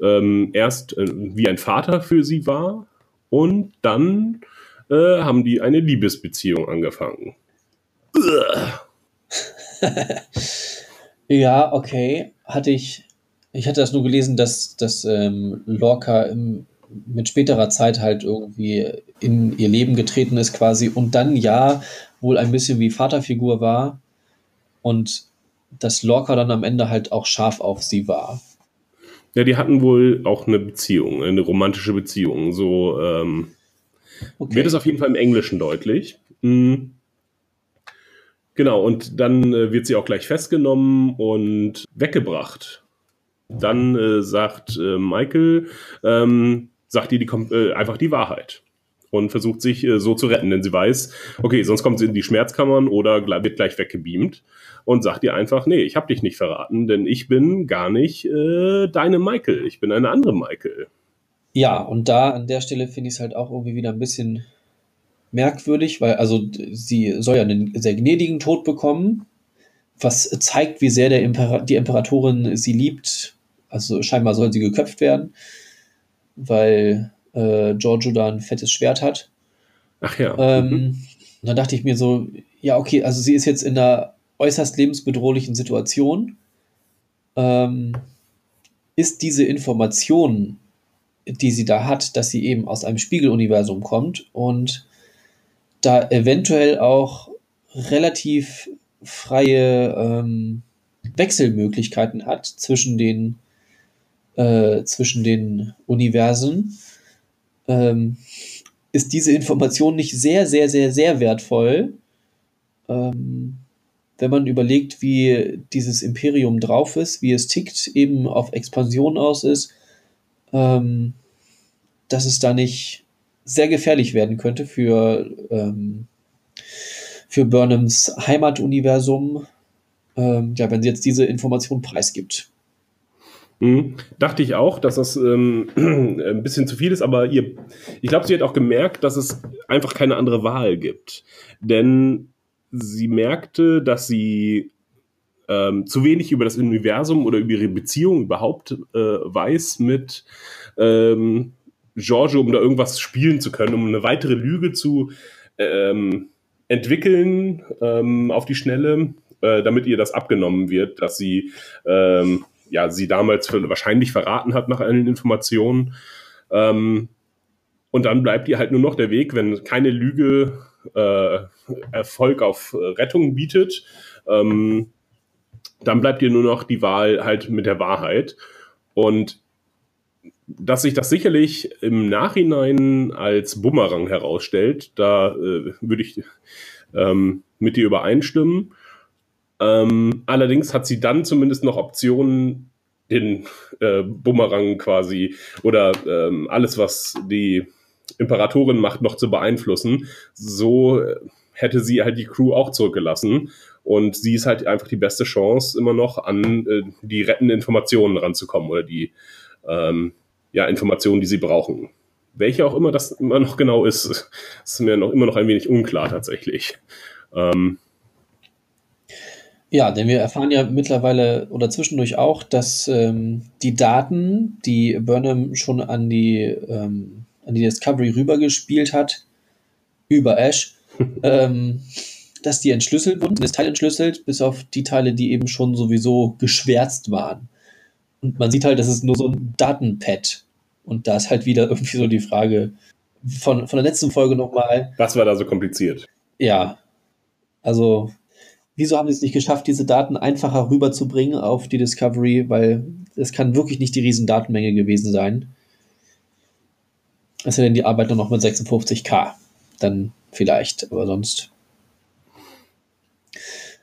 ähm, erst äh, wie ein Vater für sie war und dann äh, haben die eine Liebesbeziehung angefangen. Ja, okay. Hatte ich. Ich hatte das nur gelesen, dass, dass ähm, Lorca im, mit späterer Zeit halt irgendwie in ihr Leben getreten ist quasi und dann ja wohl ein bisschen wie Vaterfigur war und dass Lorca dann am Ende halt auch scharf auf sie war. Ja, die hatten wohl auch eine Beziehung, eine romantische Beziehung. So ähm, Okay. wird es auf jeden Fall im Englischen deutlich. Mhm. Genau, und dann äh, wird sie auch gleich festgenommen und weggebracht. Dann äh, sagt äh, Michael, ähm, sagt ihr die, äh, einfach die Wahrheit und versucht sich äh, so zu retten, denn sie weiß, okay, sonst kommt sie in die Schmerzkammern oder gle- wird gleich weggebeamt und sagt ihr einfach, nee, ich habe dich nicht verraten, denn ich bin gar nicht äh, deine Michael, ich bin eine andere Michael. Ja, und da an der Stelle finde ich es halt auch irgendwie wieder ein bisschen merkwürdig, weil also sie soll ja einen sehr gnädigen Tod bekommen, was zeigt, wie sehr der Impera die Imperatorin sie liebt. Also scheinbar soll sie geköpft werden, weil äh, Giorgio da ein fettes Schwert hat. Ach ja. Ähm, Mhm. Und dann dachte ich mir so, ja, okay, also sie ist jetzt in einer äußerst lebensbedrohlichen Situation. Ähm, ist diese Information, die sie da hat, dass sie eben aus einem Spiegeluniversum kommt und da eventuell auch relativ freie ähm, Wechselmöglichkeiten hat zwischen den, äh, zwischen den Universen, ähm, ist diese Information nicht sehr, sehr, sehr, sehr wertvoll, ähm, wenn man überlegt, wie dieses Imperium drauf ist, wie es tickt, eben auf Expansion aus ist, ähm, dass es da nicht sehr gefährlich werden könnte für, ähm, für Burnhams Heimatuniversum, ähm, ja, wenn sie jetzt diese Information preisgibt. Mhm. Dachte ich auch, dass das ähm, ein bisschen zu viel ist, aber ihr, ich glaube, sie hat auch gemerkt, dass es einfach keine andere Wahl gibt. Denn sie merkte, dass sie ähm, zu wenig über das Universum oder über ihre Beziehung überhaupt äh, weiß mit ähm, Giorgio, um da irgendwas spielen zu können, um eine weitere Lüge zu ähm, entwickeln ähm, auf die Schnelle, äh, damit ihr das abgenommen wird, dass sie ähm, ja sie damals für, wahrscheinlich verraten hat nach allen Informationen. Ähm, und dann bleibt ihr halt nur noch der Weg, wenn keine Lüge äh, Erfolg auf Rettung bietet, ähm, dann bleibt ihr nur noch die Wahl halt mit der Wahrheit. Und dass sich das sicherlich im Nachhinein als Bumerang herausstellt, da äh, würde ich ähm, mit dir übereinstimmen. Ähm, allerdings hat sie dann zumindest noch Optionen, den äh, Bumerang quasi oder ähm, alles, was die Imperatorin macht, noch zu beeinflussen. So äh, hätte sie halt die Crew auch zurückgelassen. Und sie ist halt einfach die beste Chance, immer noch an äh, die rettenden Informationen ranzukommen oder die ähm, ja, Informationen, die sie brauchen. Welche auch immer das immer noch genau ist, ist mir noch immer noch ein wenig unklar tatsächlich. Ähm, ja, denn wir erfahren ja mittlerweile oder zwischendurch auch, dass ähm, die Daten, die Burnham schon an die, ähm, an die Discovery rübergespielt hat, über Ash, ähm, dass die entschlüsselt wurden, das Teil entschlüsselt, bis auf die Teile, die eben schon sowieso geschwärzt waren. Und man sieht halt, das ist nur so ein Datenpad. Und da ist halt wieder irgendwie so die Frage von, von der letzten Folge nochmal. Was war da so kompliziert? Ja. Also, wieso haben sie es nicht geschafft, diese Daten einfacher rüberzubringen auf die Discovery? Weil es kann wirklich nicht die riesen Datenmenge gewesen sein. Es denn die Arbeit nur noch mit 56k. Dann vielleicht, aber sonst.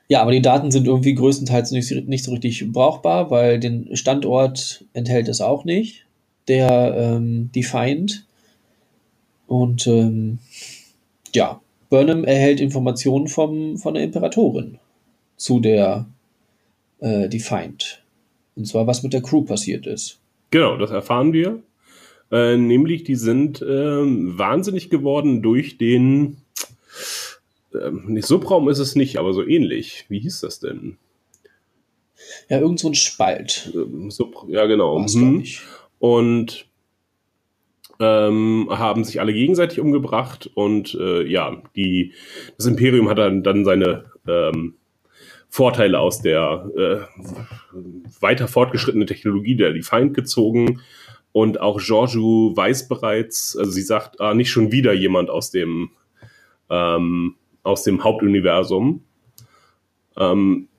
Ja, aber die Daten sind irgendwie größtenteils nicht, nicht so richtig brauchbar, weil den Standort enthält es auch nicht, der ähm, Defiant. Und ähm, ja, Burnham erhält Informationen vom, von der Imperatorin zu der äh, Defiant. Und zwar, was mit der Crew passiert ist. Genau, das erfahren wir. Äh, nämlich, die sind äh, wahnsinnig geworden durch den ähm, nicht Subraum ist es nicht, aber so ähnlich. Wie hieß das denn? Ja, irgend so ein Spalt. Ähm, Sub, ja, genau. Mhm. Und ähm, haben sich alle gegenseitig umgebracht und äh, ja, die, das Imperium hat dann, dann seine ähm, Vorteile aus der äh, weiter fortgeschrittenen Technologie der Defiant gezogen. Und auch Giorgio weiß bereits, also sie sagt, ah, nicht schon wieder jemand aus dem ähm, aus dem Hauptuniversum. Ähm,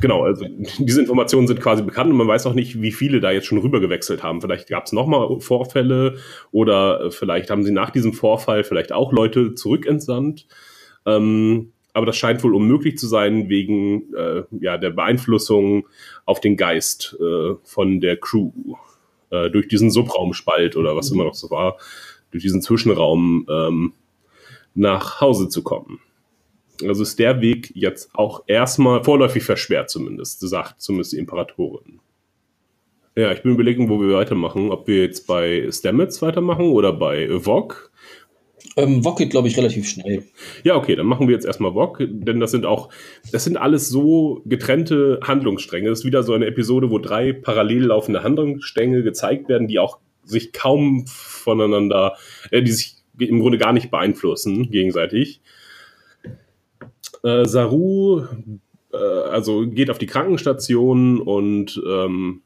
genau, also diese Informationen sind quasi bekannt und man weiß auch nicht, wie viele da jetzt schon rübergewechselt haben. Vielleicht gab es nochmal Vorfälle oder vielleicht haben sie nach diesem Vorfall vielleicht auch Leute zurückentsandt. Ähm, aber das scheint wohl unmöglich zu sein wegen äh, ja, der Beeinflussung auf den Geist äh, von der Crew äh, durch diesen Subraumspalt oder was immer noch so war, durch diesen Zwischenraum ähm, nach Hause zu kommen. Also ist der Weg jetzt auch erstmal vorläufig versperrt zumindest, sagt zumindest die Imperatorin. Ja, ich bin überlegen, wo wir weitermachen. Ob wir jetzt bei Stamets weitermachen oder bei Vog. Ähm, Vog geht, glaube ich, relativ schnell. Ja, okay, dann machen wir jetzt erstmal Vog, denn das sind auch, das sind alles so getrennte Handlungsstränge. Das ist wieder so eine Episode, wo drei parallel laufende Handlungsstränge gezeigt werden, die auch sich kaum voneinander, äh, die sich im Grunde gar nicht beeinflussen gegenseitig. Äh, Saru äh, also geht auf die Krankenstation und ähm,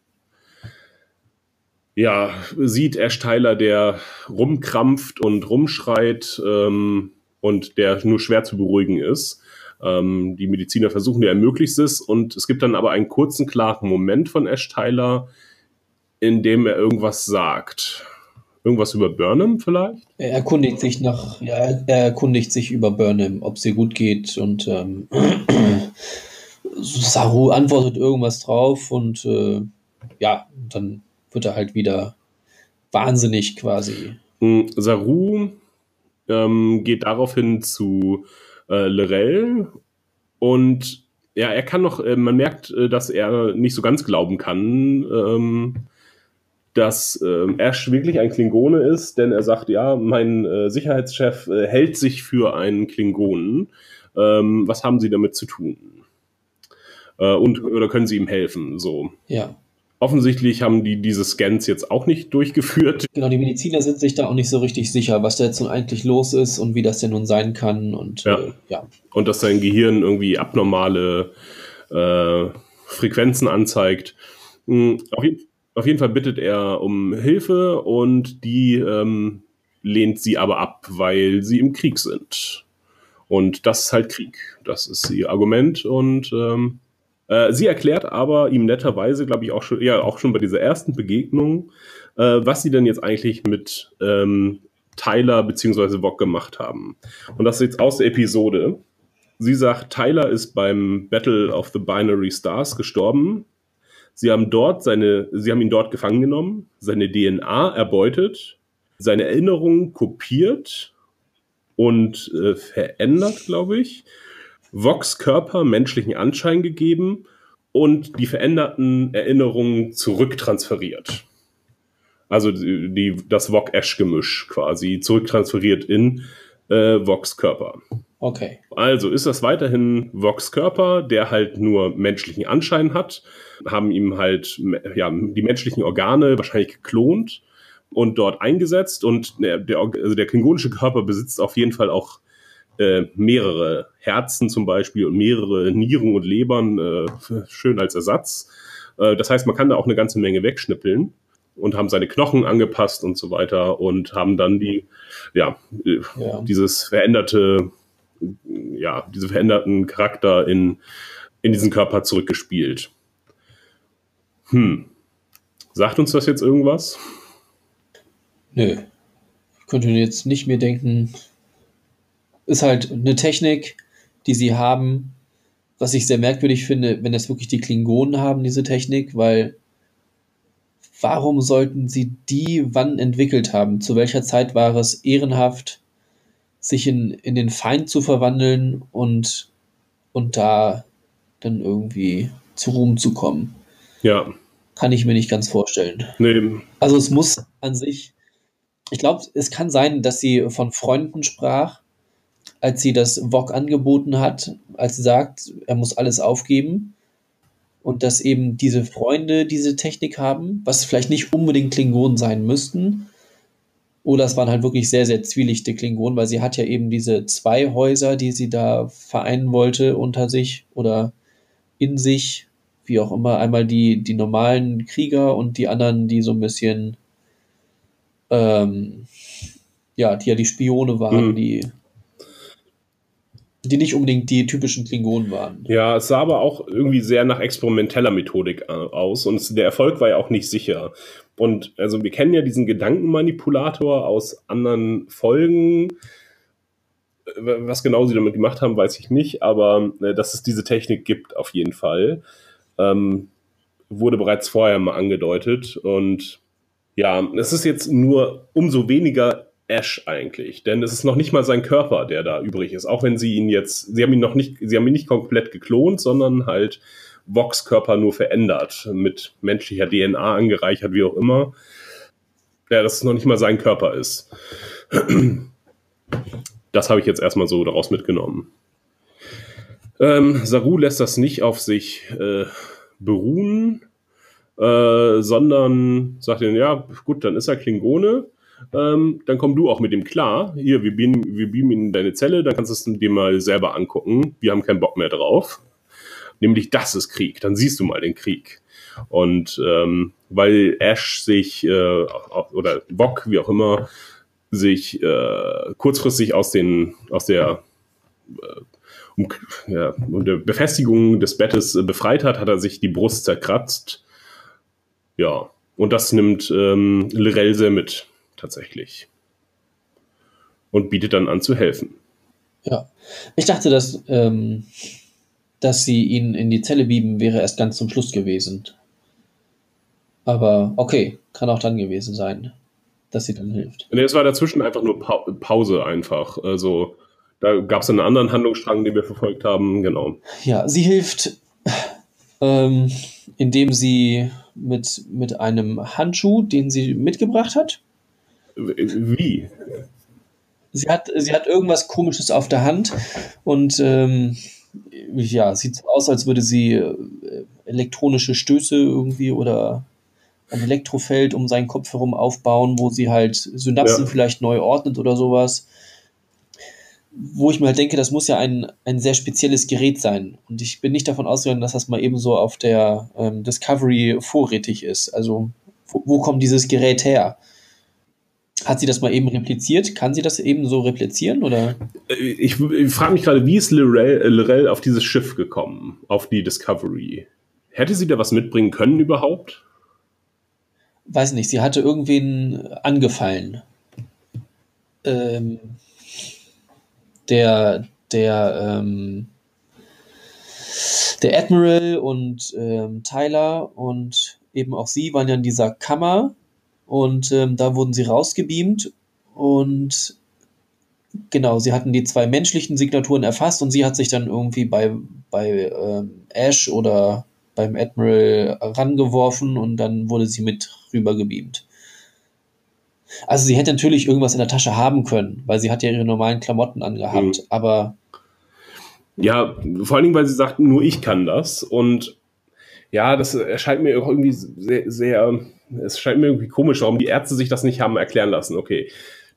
ja, sieht Ash Tyler, der rumkrampft und rumschreit ähm, und der nur schwer zu beruhigen ist. Ähm, die Mediziner versuchen ihr Möglichstes und es gibt dann aber einen kurzen, klaren Moment von Ash Tyler, in dem er irgendwas sagt. Irgendwas über Burnham vielleicht? Er erkundigt sich nach, ja, er erkundigt sich über Burnham, ob sie gut geht und ähm, Saru antwortet irgendwas drauf und äh, ja, dann wird er halt wieder wahnsinnig quasi. Mm, Saru ähm, geht daraufhin zu äh, Lorel und ja, er kann noch, äh, man merkt, äh, dass er nicht so ganz glauben kann, ähm, dass äh, Ash wirklich ein Klingone ist, denn er sagt, ja, mein äh, Sicherheitschef äh, hält sich für einen Klingonen. Ähm, was haben Sie damit zu tun? Äh, und oder können Sie ihm helfen? So. Ja. Offensichtlich haben die diese Scans jetzt auch nicht durchgeführt. Genau, die Mediziner sind sich da auch nicht so richtig sicher, was da jetzt nun eigentlich los ist und wie das denn nun sein kann. Und Ja. Äh, ja. und dass sein Gehirn irgendwie abnormale äh, Frequenzen anzeigt. Mm, Auf, jeden- auf jeden Fall bittet er um Hilfe und die ähm, lehnt sie aber ab, weil sie im Krieg sind. Und das ist halt Krieg. Das ist ihr Argument. Und ähm, äh, sie erklärt aber ihm netterweise, glaube ich, auch schon, ja, auch schon bei dieser ersten Begegnung, äh, was sie denn jetzt eigentlich mit ähm, Tyler bzw. Bock gemacht haben. Und das ist jetzt aus der Episode. Sie sagt, Tyler ist beim Battle of the Binary Stars gestorben. Sie haben dort seine, sie haben ihn dort gefangen genommen, seine DNA erbeutet, seine Erinnerungen kopiert und äh, verändert, glaube ich. Vox Körper menschlichen Anschein gegeben und die veränderten Erinnerungen zurücktransferiert. Also die, das Vox-Ash-Gemisch quasi zurücktransferiert in äh, Vox Körper. Okay. Also ist das weiterhin Vox Körper, der halt nur menschlichen Anschein hat, haben ihm halt ja, die menschlichen Organe wahrscheinlich geklont und dort eingesetzt und der, der, also der klingonische Körper besitzt auf jeden Fall auch äh, mehrere Herzen zum Beispiel und mehrere Nieren und Lebern, äh, schön als Ersatz. Äh, das heißt, man kann da auch eine ganze Menge wegschnippeln und haben seine Knochen angepasst und so weiter und haben dann die, ja, äh, Ja. dieses veränderte ja, diese veränderten Charakter in, in diesen Körper zurückgespielt. Hm. Sagt uns das jetzt irgendwas? Nö. Ich könnte jetzt nicht mehr denken, ist halt eine Technik, die sie haben, was ich sehr merkwürdig finde, wenn das wirklich die Klingonen haben, diese Technik, weil warum sollten sie die wann entwickelt haben? Zu welcher Zeit war es ehrenhaft, sich in, in den Feind zu verwandeln und, und da dann irgendwie zu Ruhm zu kommen? Ja, Kann ich mir nicht ganz vorstellen. nee, Also es muss an sich, ich glaube, es kann sein, dass sie von Freunden sprach, als sie das VOG angeboten hat, als sie sagt, er muss alles aufgeben und dass eben diese Freunde diese Technik haben, was vielleicht nicht unbedingt Klingonen sein müssten. Oder es waren halt wirklich sehr, sehr zwielichte Klingonen, weil sie hat ja eben diese zwei Häuser, die sie da vereinen wollte unter sich oder in sich, wie auch immer. Einmal die, die normalen Krieger und die anderen, die so ein bisschen, ähm, ja, die ja die Spione waren, Mhm. die, die nicht unbedingt die typischen Klingonen waren. ja, es sah aber auch irgendwie sehr nach experimenteller Methodik äh, aus und der Erfolg war ja auch nicht sicher. Und also wir kennen ja diesen Gedankenmanipulator aus anderen Folgen. Äh, Was genau sie damit gemacht haben, weiß ich nicht, aber äh, dass es diese Technik gibt, auf jeden Fall. Ähm, wurde bereits vorher mal angedeutet. Und ja, es ist jetzt nur umso weniger Ash eigentlich, denn es ist noch nicht mal sein Körper, der da übrig ist. Auch wenn sie ihn jetzt, sie haben ihn noch nicht, sie haben ihn nicht komplett geklont, sondern halt Vox Körper nur verändert, mit menschlicher DNA angereichert, wie auch immer. Ja, dass es noch nicht mal sein Körper ist. Das habe ich jetzt erstmal so daraus mitgenommen. Ähm, Saru lässt das nicht auf sich äh, beruhen, äh, sondern sagt ihnen, ja, gut, dann ist er Klingone, ähm, dann komm du auch mit ihm klar. Hier, wir beamen, wir beamen in deine Zelle, dann kannst du es dir mal selber angucken. Wir haben keinen Bock mehr drauf. Nämlich, das ist Krieg. Dann siehst du mal den Krieg. Und ähm, weil Ash sich, äh, oder Bock, wie auch immer, sich äh, kurzfristig aus, den, aus der äh, um, ja, um der Befestigung des Bettes äh, befreit hat, hat er sich die Brust zerkratzt. Ja, und das nimmt ähm, sehr mit. Tatsächlich. Und bietet dann an zu helfen. Ja. Ich dachte, dass, ähm, dass sie ihn in die Zelle bieben, wäre erst ganz zum Schluss gewesen. Aber okay, kann auch dann gewesen sein, dass sie dann hilft. Nee, es war dazwischen einfach nur pa Pause einfach. Also da gab es einen anderen Handlungsstrang, den wir verfolgt haben, genau. Ja, sie hilft, ähm, indem sie mit, mit einem Handschuh, den sie mitgebracht hat. Wie? Sie hat, sie hat irgendwas Komisches auf der Hand und ähm, ja, sieht so aus, als würde sie äh, elektronische Stöße irgendwie oder ein Elektrofeld um seinen Kopf herum aufbauen, wo sie halt Synapsen ja. vielleicht neu ordnet oder sowas. Wo ich mir halt denke, das muss ja ein, ein sehr spezielles Gerät sein. Und ich bin nicht davon ausgegangen, dass das mal eben so auf der ähm, Discovery vorrätig ist. Also, wo, wo kommt dieses Gerät her? Hat sie das mal eben repliziert? Kann sie das eben so replizieren? Oder? Ich, ich frage mich gerade, wie ist Lorel, Lorel auf dieses Schiff gekommen, auf die Discovery? Hätte sie da was mitbringen können überhaupt? weiß nicht, sie hatte irgendwen angefallen. Ähm, der, der, ähm, der Admiral und ähm, Tyler und eben auch sie waren ja in dieser Kammer und ähm, da wurden sie rausgebeamt und genau, sie hatten die zwei menschlichen Signaturen erfasst und sie hat sich dann irgendwie bei, bei ähm, Ash oder beim Admiral rangeworfen und dann wurde sie mit rübergebeamt. Also sie hätte natürlich irgendwas in der Tasche haben können, weil sie hat ja ihre normalen Klamotten angehabt, mhm. aber ja, vor allen Dingen, weil sie sagt, nur ich kann das und ja, das erscheint mir auch irgendwie sehr, sehr, es scheint mir irgendwie komisch, warum die Ärzte sich das nicht haben erklären lassen. Okay,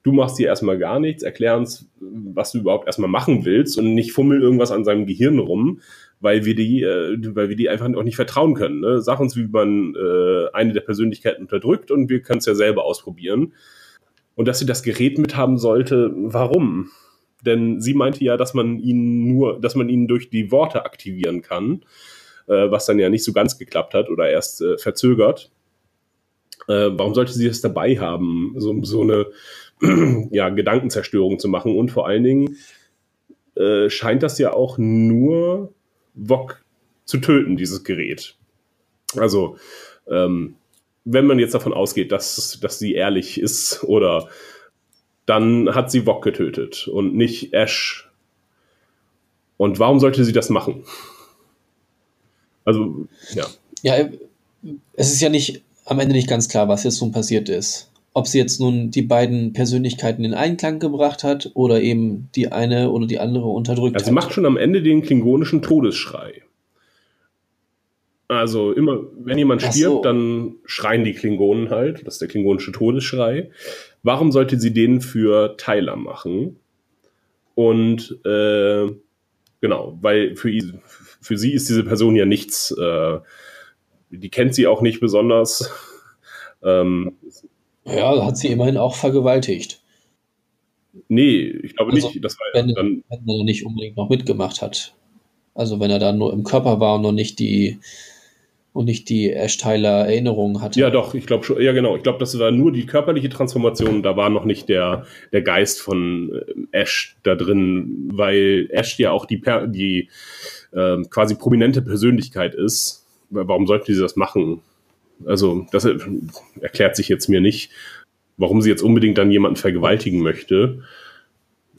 du machst hier erstmal gar nichts, erklär uns, was du überhaupt erstmal machen willst und nicht fummel irgendwas an seinem Gehirn rum, weil wir die, äh, weil wir die einfach auch nicht vertrauen können. Ne? Sag uns, wie man äh, eine der Persönlichkeiten unterdrückt und wir können es ja selber ausprobieren. Und dass sie das Gerät mithaben sollte, warum? Denn sie meinte ja, dass man ihn nur, dass man ihn durch die Worte aktivieren kann, äh, was dann ja nicht so ganz geklappt hat oder erst äh, verzögert. Äh, warum sollte sie das dabei haben, so, so eine ja, Gedankenzerstörung zu machen? Und vor allen Dingen äh, scheint das ja auch nur Wok zu töten, dieses Gerät. Also, ähm, wenn man jetzt davon ausgeht, dass, dass sie ehrlich ist, oder dann hat sie Wok getötet und nicht Ash. Und warum sollte sie das machen? Also, ja. Ja, es ist ja nicht am Ende nicht ganz klar, was jetzt nun passiert ist ob sie jetzt nun die beiden Persönlichkeiten in Einklang gebracht hat oder eben die eine oder die andere unterdrückt also hat. Sie macht schon am Ende den klingonischen Todesschrei. Also immer, wenn jemand stirbt, so. dann schreien die Klingonen halt. Das ist der klingonische Todesschrei. Warum sollte sie den für Tyler machen? Und äh, genau, weil für, für sie ist diese Person ja nichts. Äh, die kennt sie auch nicht besonders. Ähm, ja, hat sie immerhin auch vergewaltigt. Nee, ich glaube also, nicht. Das war wenn, dann, wenn er nicht unbedingt noch mitgemacht hat. Also wenn er dann nur im Körper war und noch nicht die und nicht die Ash Tyler Erinnerungen hatte. Ja, doch, ich glaube schon, ja genau, ich glaube, das war nur die körperliche Transformation, da war noch nicht der, der Geist von äh, Ash da drin, weil Ash ja auch die, die äh, quasi prominente Persönlichkeit ist. Warum sollte sie das machen? Also das erklärt sich jetzt mir nicht, warum sie jetzt unbedingt dann jemanden vergewaltigen möchte.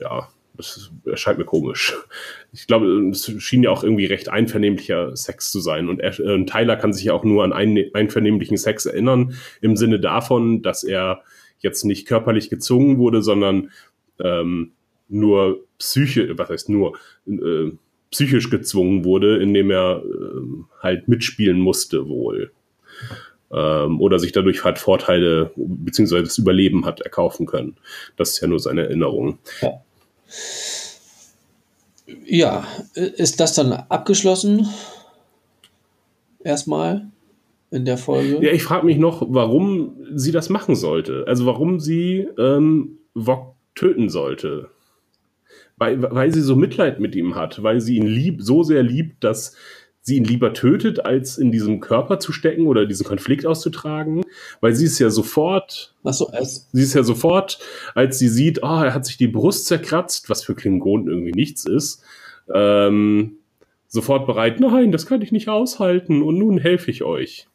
Ja, das erscheint mir komisch. Ich glaube, es schien ja auch irgendwie recht einvernehmlicher Sex zu sein. Und, er, äh, Tyler kann sich ja auch nur an einen einvernehmlichen Sex erinnern, im Sinne davon, dass er jetzt nicht körperlich gezwungen wurde, sondern ähm, nur psychisch, was heißt nur, äh, psychisch gezwungen wurde, indem er äh, halt mitspielen musste wohl ähm, oder sich dadurch halt Vorteile beziehungsweise das Überleben hat erkaufen können. Das ist ja nur seine Erinnerung. Ja. ja, ist das dann abgeschlossen? Erstmal in der Folge? Ja, ich frage mich noch, warum sie das machen sollte. Also warum sie ähm, Wok töten sollte. Weil, weil sie so Mitleid mit ihm hat, weil sie ihn lieb, so sehr liebt, dass sie ihn lieber tötet, als in diesem Körper zu stecken oder diesen Konflikt auszutragen, weil sie ist ja sofort, Ach so, es, sie ist ja sofort, als sie sieht, ah, er hat sich die Brust zerkratzt, was für Klingonen irgendwie nichts ist, ähm, sofort bereit, nein, das kann ich nicht aushalten und nun helfe ich euch.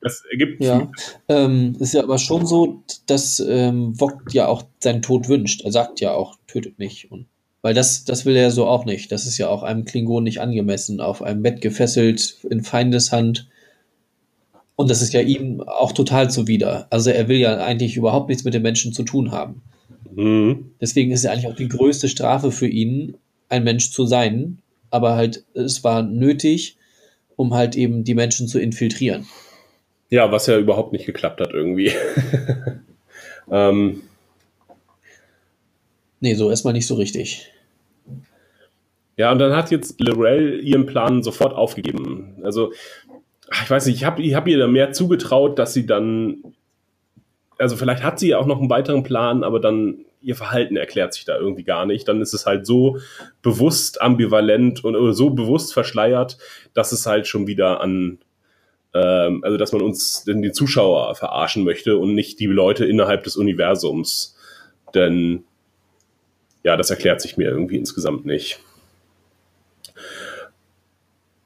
Das ergibt ja. Ähm, ist ja aber schon so, dass ähm, Vog ja auch seinen Tod wünscht. Er sagt ja auch, tötet mich. Und, weil das, das will er so auch nicht. Das ist ja auch einem Klingon nicht angemessen. Auf einem Bett gefesselt, in Feindeshand. Und das ist ja ihm auch total zuwider. Also er will ja eigentlich überhaupt nichts mit den Menschen zu tun haben. Mhm. Deswegen ist ja eigentlich auch die größte Strafe für ihn, ein Mensch zu sein. Aber halt, es war nötig, um halt eben die Menschen zu infiltrieren. Ja, was ja überhaupt nicht geklappt hat irgendwie. ähm, Nee, so erstmal nicht so richtig. ja, und dann hat jetzt Lorel ihren Plan sofort aufgegeben. Also, ich weiß nicht, ich habe ich hab ihr da mehr zugetraut, dass sie dann, also vielleicht hat sie ja auch noch einen weiteren Plan, aber dann ihr Verhalten erklärt sich da irgendwie gar nicht. Dann ist es halt so bewusst ambivalent und oder so bewusst verschleiert, dass es halt schon wieder an ähm, also dass man uns den, den Zuschauer verarschen möchte und nicht die Leute innerhalb des Universums. Denn ja, das erklärt sich mir irgendwie insgesamt nicht.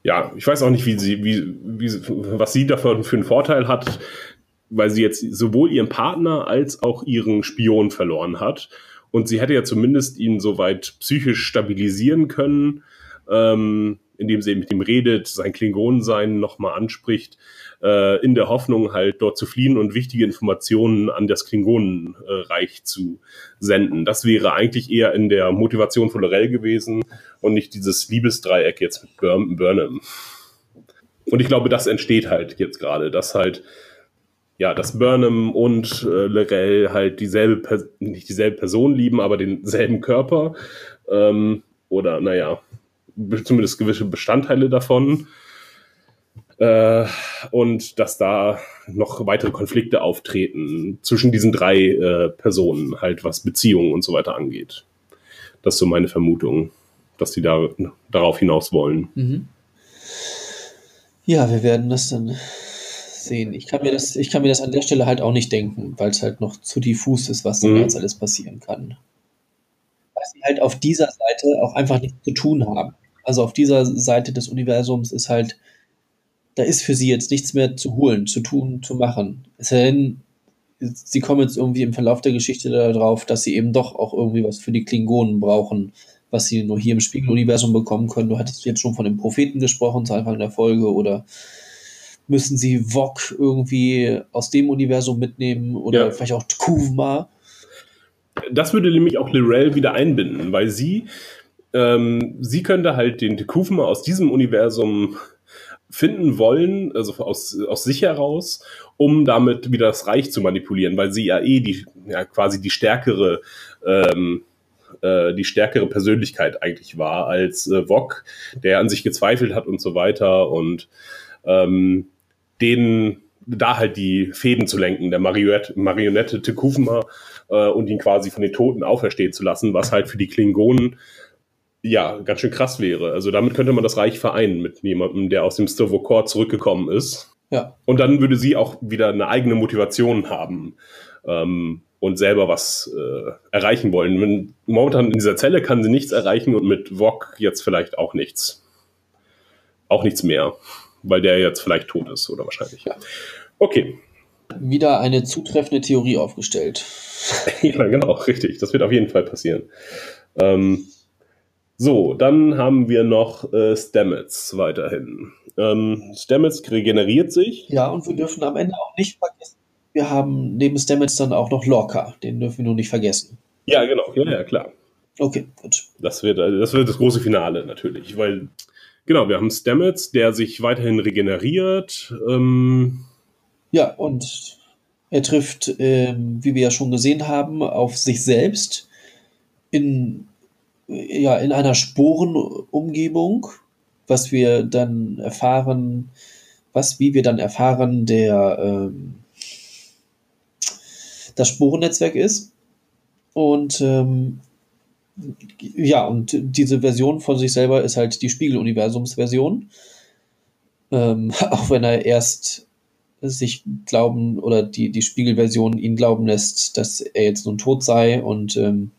Ja, ich weiß auch nicht, wie sie, wie, wie, was sie davon für einen Vorteil hat, weil sie jetzt sowohl ihren Partner als auch ihren Spion verloren hat. Und sie hätte ja zumindest ihn soweit psychisch stabilisieren können, ähm, indem sie mit ihm redet, sein Klingonensein nochmal anspricht, äh, in der Hoffnung halt dort zu fliehen und wichtige Informationen an das Klingonenreich zu senden. Das wäre eigentlich eher in der Motivation von Lorel gewesen und nicht dieses Liebesdreieck jetzt mit Burn Burnham. Und ich glaube, das entsteht halt jetzt gerade, dass halt ja, dass Burnham und äh, Lorel halt dieselbe, nicht dieselbe Person lieben, aber denselben Körper. Ähm, oder, naja, zumindest gewisse Bestandteile davon. Äh, und dass da noch weitere Konflikte auftreten zwischen diesen drei äh, Personen, halt was Beziehungen und so weiter angeht. Das ist so meine Vermutung, dass die da darauf hinaus wollen. Mhm. Ja, wir werden das dann sehen. Ich kann mir das, ich kann mir das an der Stelle halt auch nicht denken, weil es halt noch zu diffus ist, was da Mhm. jetzt alles passieren kann. Weil sie halt auf dieser Seite auch einfach nichts zu tun haben. Also auf dieser Seite des Universums ist halt, da ist für sie jetzt nichts mehr zu holen, zu tun, zu machen. Es denn, sie kommen jetzt irgendwie im Verlauf der Geschichte darauf, dass sie eben doch auch irgendwie was für die Klingonen brauchen, was sie nur hier im Spiegeluniversum bekommen können. Du hattest jetzt schon von dem Propheten gesprochen zu Anfang der Folge oder müssen sie Vok irgendwie aus dem Universum mitnehmen oder Ja. vielleicht auch Tkuvma. Das würde nämlich auch Lorel wieder einbinden, weil sie, ähm, sie könnte halt den Tekufma aus diesem Universum finden wollen, also aus, aus sich heraus, um damit wieder das Reich zu manipulieren, weil sie ja eh die, ja, quasi die stärkere, ähm, äh, die stärkere Persönlichkeit eigentlich war als äh, Vok, der an sich gezweifelt hat und so weiter und ähm, den da halt die Fäden zu lenken, der Marionette, Marionette Tekufma äh, und ihn quasi von den Toten auferstehen zu lassen, was halt für die Klingonen ja ganz schön krass wäre. Also damit könnte man das Reich vereinen mit jemandem, der aus dem Stovokor zurückgekommen ist. Ja, Und dann würde sie auch wieder eine eigene Motivation haben ähm, und selber was äh, erreichen wollen. Momentan in dieser Zelle kann sie nichts erreichen und mit Vok jetzt vielleicht auch nichts. Auch nichts mehr, weil der jetzt vielleicht tot ist oder wahrscheinlich. Ja. Okay, wieder eine zutreffende Theorie aufgestellt. ja, genau, richtig. Das wird auf jeden Fall passieren. Ähm, so, dann haben wir noch äh, Stamets weiterhin. Ähm, Stamets regeneriert sich. Ja, und wir dürfen am Ende auch nicht vergessen, wir haben neben Stamets dann auch noch Lorca. Den dürfen wir nur nicht vergessen. Ja, genau, ja, ja, klar. Okay, gut. Das wird, also das wird das große Finale natürlich, weil, genau, wir haben Stamets, der sich weiterhin regeneriert. Ähm, Ja, und er trifft, ähm, wie wir ja schon gesehen haben, auf sich selbst in, äh, ja, in einer Sporenumgebung, was wir dann erfahren, was, wie wir dann erfahren, der ähm, das Sporennetzwerk ist. Und ähm, ja, und diese Version von sich selber ist halt die Spiegeluniversums-Version. Ähm, auch wenn er erst sich glauben oder die, die Spiegelversion ihn glauben lässt, dass er jetzt nun tot sei und ähm,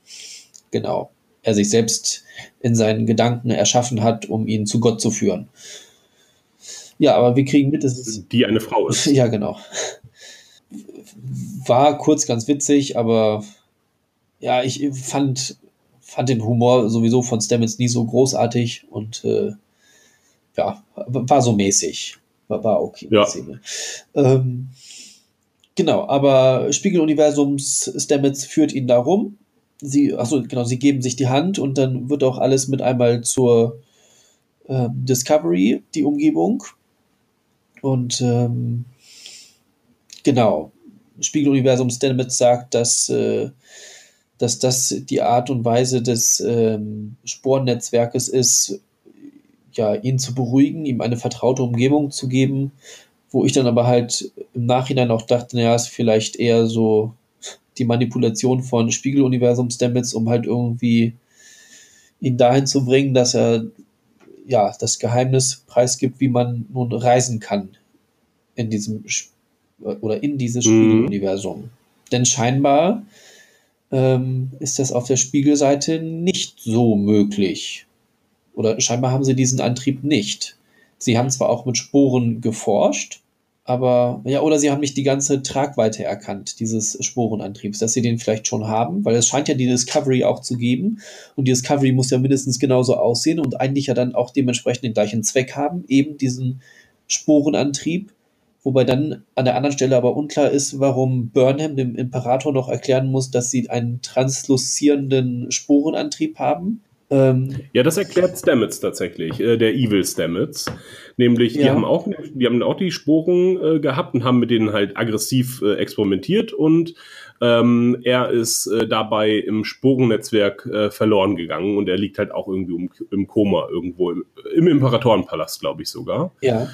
genau, er sich selbst in seinen Gedanken erschaffen hat, um ihn zu Gott zu führen. Ja, aber wir kriegen mit, dass es. Die eine Frau ist. Ja, genau. War kurz ganz witzig, aber ja, ich fand, fand den Humor sowieso von Stamets nie so großartig und äh, ja, war so mäßig. War, war okay. Ja. Ähm, genau, aber Spiegeluniversums Stamets führt ihn da rum. Sie, achso, genau, sie geben sich die Hand und dann wird auch alles mit einmal zur ähm, Discovery, die Umgebung. Und ähm, genau, Spiegeluniversum Stamets sagt, dass, äh, dass das die Art und Weise des ähm, Sporennetzwerkes ist, ja, ihn zu beruhigen, ihm eine vertraute Umgebung zu geben, wo ich dann aber halt im Nachhinein auch dachte, naja, ist vielleicht eher so die Manipulation von Spiegeluniversum Stamets, um halt irgendwie ihn dahin zu bringen, dass er ja das Geheimnis preisgibt, wie man nun reisen kann in diesem oder in dieses Mhm. Spiegeluniversum. Denn scheinbar ähm, ist das auf der Spiegelseite nicht so möglich. Oder scheinbar haben sie diesen Antrieb nicht. Sie haben zwar auch mit Sporen geforscht, aber ja, oder sie haben nicht die ganze Tragweite erkannt, dieses Sporenantriebs, dass sie den vielleicht schon haben, weil es scheint ja die Discovery auch zu geben. Und die Discovery muss ja mindestens genauso aussehen und eigentlich ja dann auch dementsprechend den gleichen Zweck haben, eben diesen Sporenantrieb. Wobei dann an der anderen Stelle aber unklar ist, warum Burnham dem Imperator noch erklären muss, dass sie einen translucierenden Sporenantrieb haben. Ähm, Ja, das erklärt Stamets tatsächlich, äh, der Evil Stamets. Nämlich, die Ja. haben auch, die haben auch die Sporen äh, gehabt und haben mit denen halt aggressiv äh, experimentiert und ähm, er ist äh, dabei im Sporennetzwerk äh, verloren gegangen und er liegt halt auch irgendwie um, im Koma irgendwo im, im Imperatorenpalast, glaube ich sogar. ja,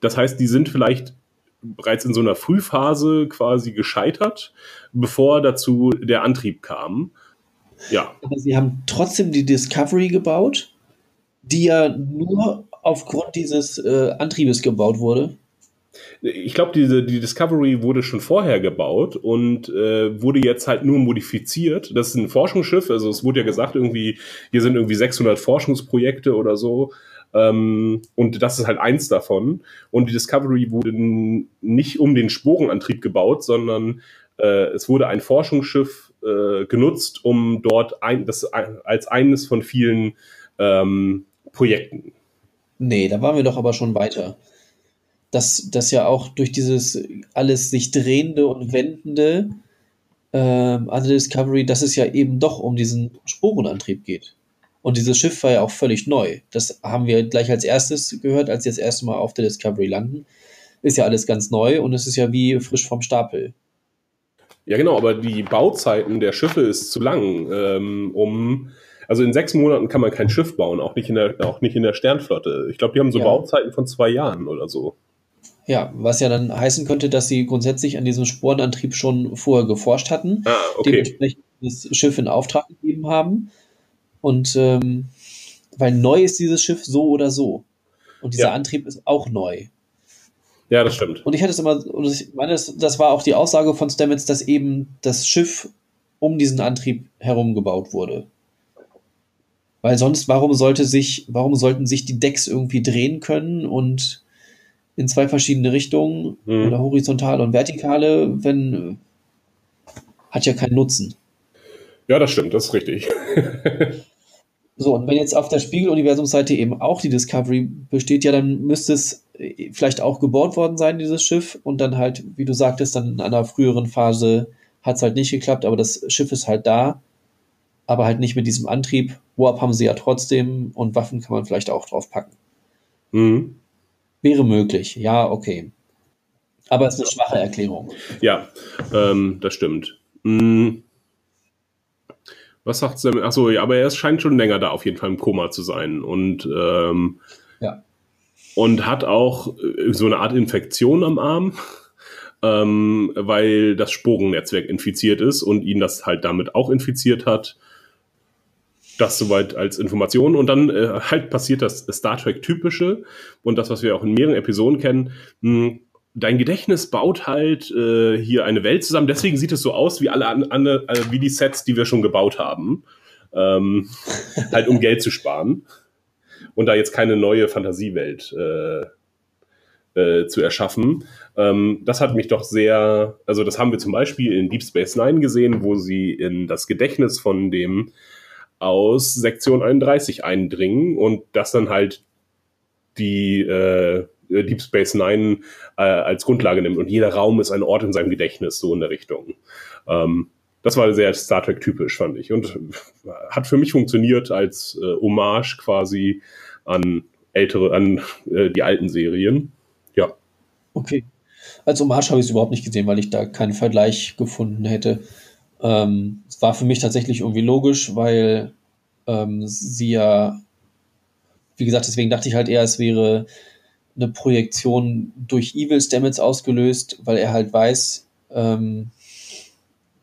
Das heißt, die sind vielleicht bereits in so einer Frühphase quasi gescheitert, bevor dazu der Antrieb kam. Ja, aber sie haben trotzdem die Discovery gebaut, die ja nur aufgrund dieses äh, Antriebes gebaut wurde. Ich glaube, diese die Discovery wurde schon vorher gebaut und äh, wurde jetzt halt nur modifiziert. Das ist ein Forschungsschiff, also es wurde ja gesagt, irgendwie hier sind irgendwie 600 Forschungsprojekte oder so. Ähm, und das ist halt eins davon. Und die Discovery wurde nicht um den Sporenantrieb gebaut, sondern äh, es wurde ein Forschungsschiff äh, genutzt, um dort ein, das als eines von vielen ähm, Projekten. Nee, da waren wir doch aber schon weiter. Dass das ja auch durch dieses alles sich drehende und wendende ähm, an der Discovery, dass es ja eben doch um diesen Sporenantrieb geht. Und dieses Schiff war ja auch völlig neu. Das haben wir gleich als erstes gehört, als sie das erste Mal auf der Discovery landen. Ist ja alles ganz neu und es ist ja wie frisch vom Stapel. Ja, genau, aber die Bauzeiten der Schiffe ist zu lang, ähm, um also in sechs Monaten kann man kein Schiff bauen, auch nicht in der, auch nicht in der Sternflotte. Ich glaube, die haben so Ja. Bauzeiten von zwei Jahren oder so. Ja, was ja dann heißen könnte, dass sie grundsätzlich an diesem Sporenantrieb schon vorher geforscht hatten. Ah, okay. dementsprechend das Schiff in Auftrag gegeben haben. Und ähm, weil neu ist dieses Schiff so oder so. Und dieser Ja. Antrieb ist auch neu. Ja, das stimmt. Und ich hatte es immer, und ich meine, das, das war auch die Aussage von Stamets, dass eben das Schiff um diesen Antrieb herum gebaut wurde. Weil sonst, warum sollte sich, warum sollten sich die Decks irgendwie drehen können und in zwei verschiedene Richtungen, Mhm. oder horizontale und vertikale, wenn hat ja keinen Nutzen. Ja, das stimmt, das ist richtig. So, und wenn jetzt auf der Spiegeluniversumsseite eben auch die Discovery besteht, ja, dann müsste es äh, vielleicht auch gebaut worden sein, dieses Schiff. Und dann halt, wie du sagtest, dann in einer früheren Phase hat es halt nicht geklappt, aber das Schiff ist halt da, aber halt nicht mit diesem Antrieb. Warp haben sie ja trotzdem und Waffen kann man vielleicht auch drauf packen. Mhm. Wäre möglich, ja, okay. Aber es ist eine schwache Erklärung. Ja, ähm, das stimmt. Mhm. Was sagt Sam? Achso, ja, aber er scheint schon länger da auf jeden Fall im Koma zu sein und ähm, Ja. und hat auch äh, so eine Art Infektion am Arm, ähm, weil das Sporennetzwerk infiziert ist und ihn das halt damit auch infiziert hat. das soweit als Information. Und dann äh, halt passiert das Star Trek-typische und das, was wir auch in mehreren Episoden kennen. Mh, dein Gedächtnis baut halt äh, hier eine Welt zusammen. Deswegen sieht es so aus wie alle andere, äh, wie die Sets, die wir schon gebaut haben. Ähm, halt um Geld zu sparen und da jetzt keine neue Fantasiewelt äh, äh, zu erschaffen. Ähm, das hat mich doch sehr, also das haben wir zum Beispiel in Deep Space Nine gesehen, wo sie in das Gedächtnis von dem aus Sektion 31 eindringen und das dann halt die äh, Deep Space Nine äh, als Grundlage nimmt und jeder Raum ist ein Ort in seinem Gedächtnis, so in der Richtung. Ähm, das war sehr Star Trek typisch, fand ich. Und hat für mich funktioniert als äh, Hommage quasi an ältere, an äh, die alten Serien. Ja. Okay. Als Hommage habe ich es überhaupt nicht gesehen, weil ich da keinen Vergleich gefunden hätte. Ähm, es war für mich tatsächlich irgendwie logisch, weil ähm, sie ja, wie gesagt, deswegen dachte ich halt eher, es wäre eine Projektion durch Evil Stamets ausgelöst, weil er halt weiß, ähm,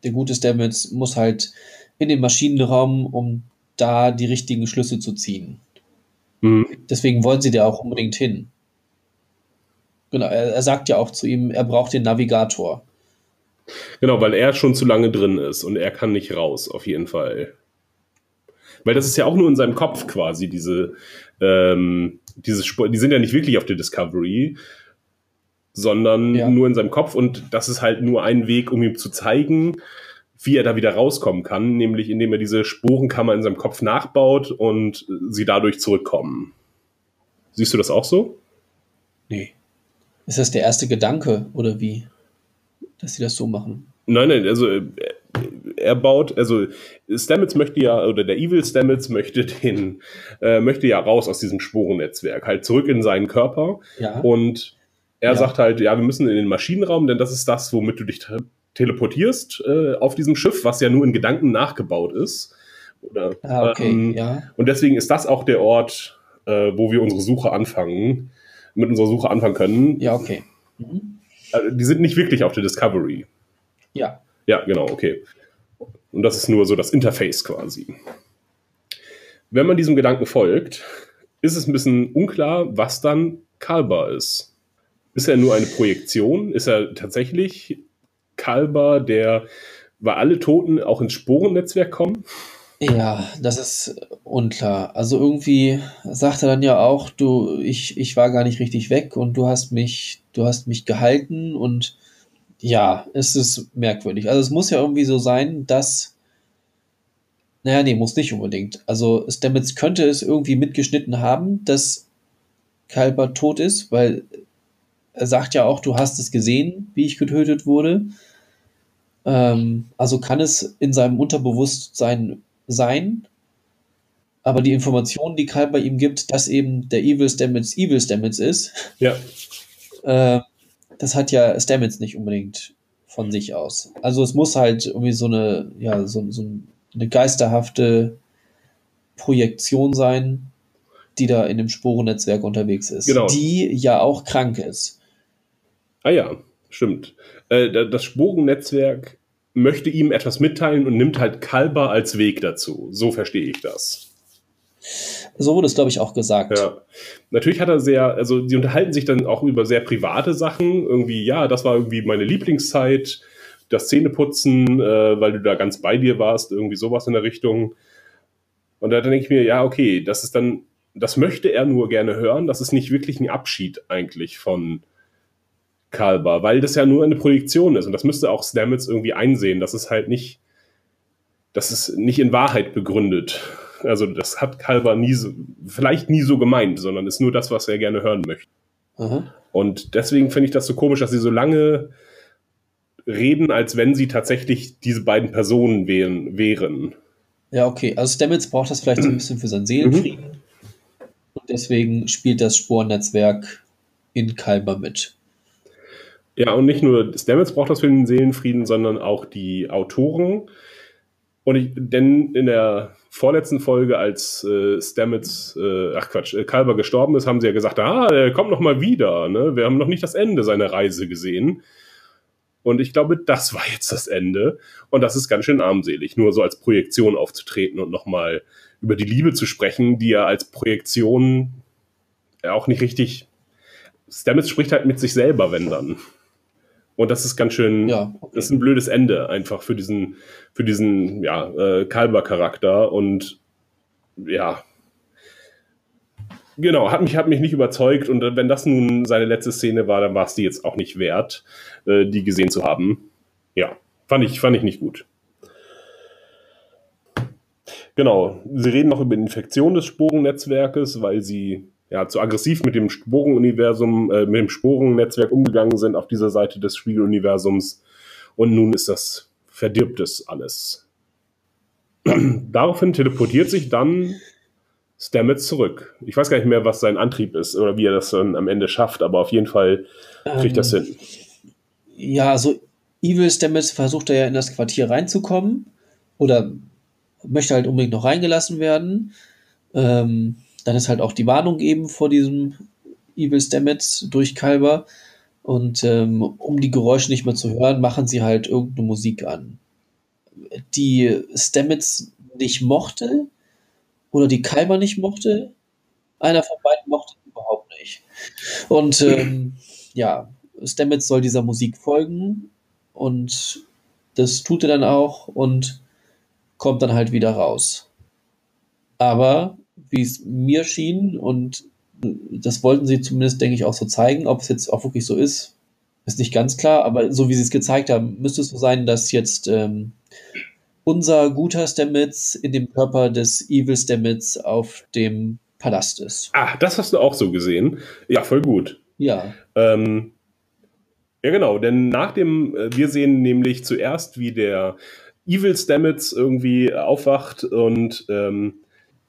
der gute Stamets muss halt in den Maschinenraum, um da die richtigen Schlüsse zu ziehen. Mhm. Deswegen wollen sie da auch unbedingt hin. Genau, er, er, sagt ja auch zu ihm, er braucht den Navigator. Genau, weil er schon zu lange drin ist und er kann nicht raus, auf jeden Fall. Weil das ist ja auch nur in seinem Kopf quasi, diese, ähm, diese Spur, die sind ja nicht wirklich auf der Discovery, sondern ja. nur in seinem Kopf und das ist halt nur ein Weg, um ihm zu zeigen, wie er da wieder rauskommen kann, nämlich indem er diese Sporenkammer in seinem Kopf nachbaut und sie dadurch zurückkommen. Siehst du das auch so? Nee. Ist das der erste Gedanke oder wie? Dass sie das so machen? Nein, nein, also äh, er baut, also Stamets möchte ja, oder der Evil Stamets möchte den, äh, möchte ja raus aus diesem Sporennetzwerk, halt zurück in seinen Körper. Ja. Und er ja. sagt halt, ja, wir müssen in den Maschinenraum, denn das ist das, womit du dich teleportierst äh, auf diesem Schiff, was ja nur in Gedanken nachgebaut ist. Oder, ah, okay, ähm, ja. Und deswegen ist das auch der Ort, äh, wo wir unsere Suche anfangen, mit unserer Suche anfangen können. Ja, okay. Mhm. Also, die sind nicht wirklich auf der Discovery. Ja. Ja, genau, okay. Und das ist nur so das Interface quasi. Wenn man diesem Gedanken folgt, ist es ein bisschen unklar, was dann Kalbar ist. Ist er nur eine Projektion? Ist er tatsächlich Kalber, der, weil alle Toten auch ins Sporennetzwerk kommen? Ja, das ist unklar. Also irgendwie sagt er dann ja auch, du, ich, ich war gar nicht richtig weg und du hast mich, du hast mich gehalten und ja, es ist merkwürdig. Also es muss ja irgendwie so sein, dass naja, nee, muss nicht unbedingt. Also Stamets könnte es irgendwie mitgeschnitten haben, dass Kalber tot ist, weil er sagt ja auch, du hast es gesehen, wie ich getötet wurde. Ähm, also kann es in seinem Unterbewusstsein sein, aber die Information, die Karl bei ihm gibt, dass eben der Evil Stamets Evil Stamets ist, ja. äh, das hat ja Stamets nicht unbedingt von sich aus. Also es muss halt irgendwie so eine, ja, so, so eine geisterhafte Projektion sein, die da in dem Sporennetzwerk unterwegs ist, genau. die ja auch krank ist. Ah ja, stimmt. Äh, das Sporennetzwerk möchte ihm etwas mitteilen und nimmt halt Kalber als Weg dazu. So verstehe ich das. So wurde es, glaube ich, auch gesagt. Ja. Natürlich hat er sehr, also sie unterhalten sich dann auch über sehr private Sachen. Irgendwie, ja, das war irgendwie meine Lieblingszeit, das Zähneputzen, äh, weil du da ganz bei dir warst, irgendwie sowas in der Richtung. Und da denke ich mir, ja, okay, das ist dann, das möchte er nur gerne hören. Das ist nicht wirklich ein Abschied eigentlich von, Kalber, weil das ja nur eine Projektion ist und das müsste auch Stamets irgendwie einsehen, dass es halt nicht, dass es nicht in Wahrheit begründet. Also das hat Kalber nie so, vielleicht nie so gemeint, sondern ist nur das, was er gerne hören möchte. Aha. Und deswegen finde ich das so komisch, dass sie so lange reden, als wenn sie tatsächlich diese beiden Personen wären. wären. Ja, okay. Also Stamets braucht das vielleicht so ein bisschen für seinen Seelenfrieden. Mhm. Und deswegen spielt das Spornetzwerk in Kalber mit. Ja, und nicht nur Stamets braucht das für den Seelenfrieden, sondern auch die Autoren. Und ich, denn in der vorletzten Folge, als äh, Stamets, äh, ach Quatsch, äh, Kalber gestorben ist, haben sie ja gesagt, ah, er kommt noch mal wieder. Ne? Wir haben noch nicht das Ende seiner Reise gesehen. Und ich glaube, das war jetzt das Ende. Und das ist ganz schön armselig, nur so als Projektion aufzutreten und nochmal über die Liebe zu sprechen, die ja als Projektion auch nicht richtig. Stamets spricht halt mit sich selber, wenn dann. Und das ist ganz schön, ja, okay. das ist ein blödes Ende einfach für diesen, für diesen, ja, äh, Kalber-Charakter und ja, genau, hat mich, hat mich nicht überzeugt und wenn das nun seine letzte Szene war, dann war es die jetzt auch nicht wert, äh, die gesehen zu haben. Ja, fand ich, fand ich nicht gut. Genau, sie reden noch über Infektion des Sporennetzwerkes, weil sie ja, zu aggressiv mit dem Sporenuniversum, äh, mit dem Sporennetzwerk umgegangen sind auf dieser Seite des Spiegeluniversums. Und nun ist das verdirbt es alles. Daraufhin teleportiert sich dann Stamets zurück. Ich weiß gar nicht mehr, was sein Antrieb ist oder wie er das dann am Ende schafft, aber auf jeden Fall kriegt ähm, das hin. Ja, also Evil Stamets versucht er ja in das Quartier reinzukommen oder möchte halt unbedingt noch reingelassen werden. Ähm, dann ist halt auch die Warnung eben vor diesem Evil Stamets durch Kalber. Und ähm, um die Geräusche nicht mehr zu hören, machen sie halt irgendeine Musik an. Die Stamets nicht mochte oder die Kalber nicht mochte. Einer von beiden mochte überhaupt nicht. Und ähm, ja, Stamets soll dieser Musik folgen und das tut er dann auch und kommt dann halt wieder raus. Aber wie es mir schien. Und das wollten sie zumindest, denke ich, auch so zeigen. Ob es jetzt auch wirklich so ist, ist nicht ganz klar. Aber so wie sie es gezeigt haben, müsste es so sein, dass jetzt ähm, unser guter Stamets in dem Körper des Evil Stamets auf dem Palast ist. Ah, das hast du auch so gesehen. Ja, voll gut. Ja. Ähm, ja, genau, denn nach dem, äh, wir sehen nämlich zuerst, wie der Evil Stamets irgendwie aufwacht und ähm,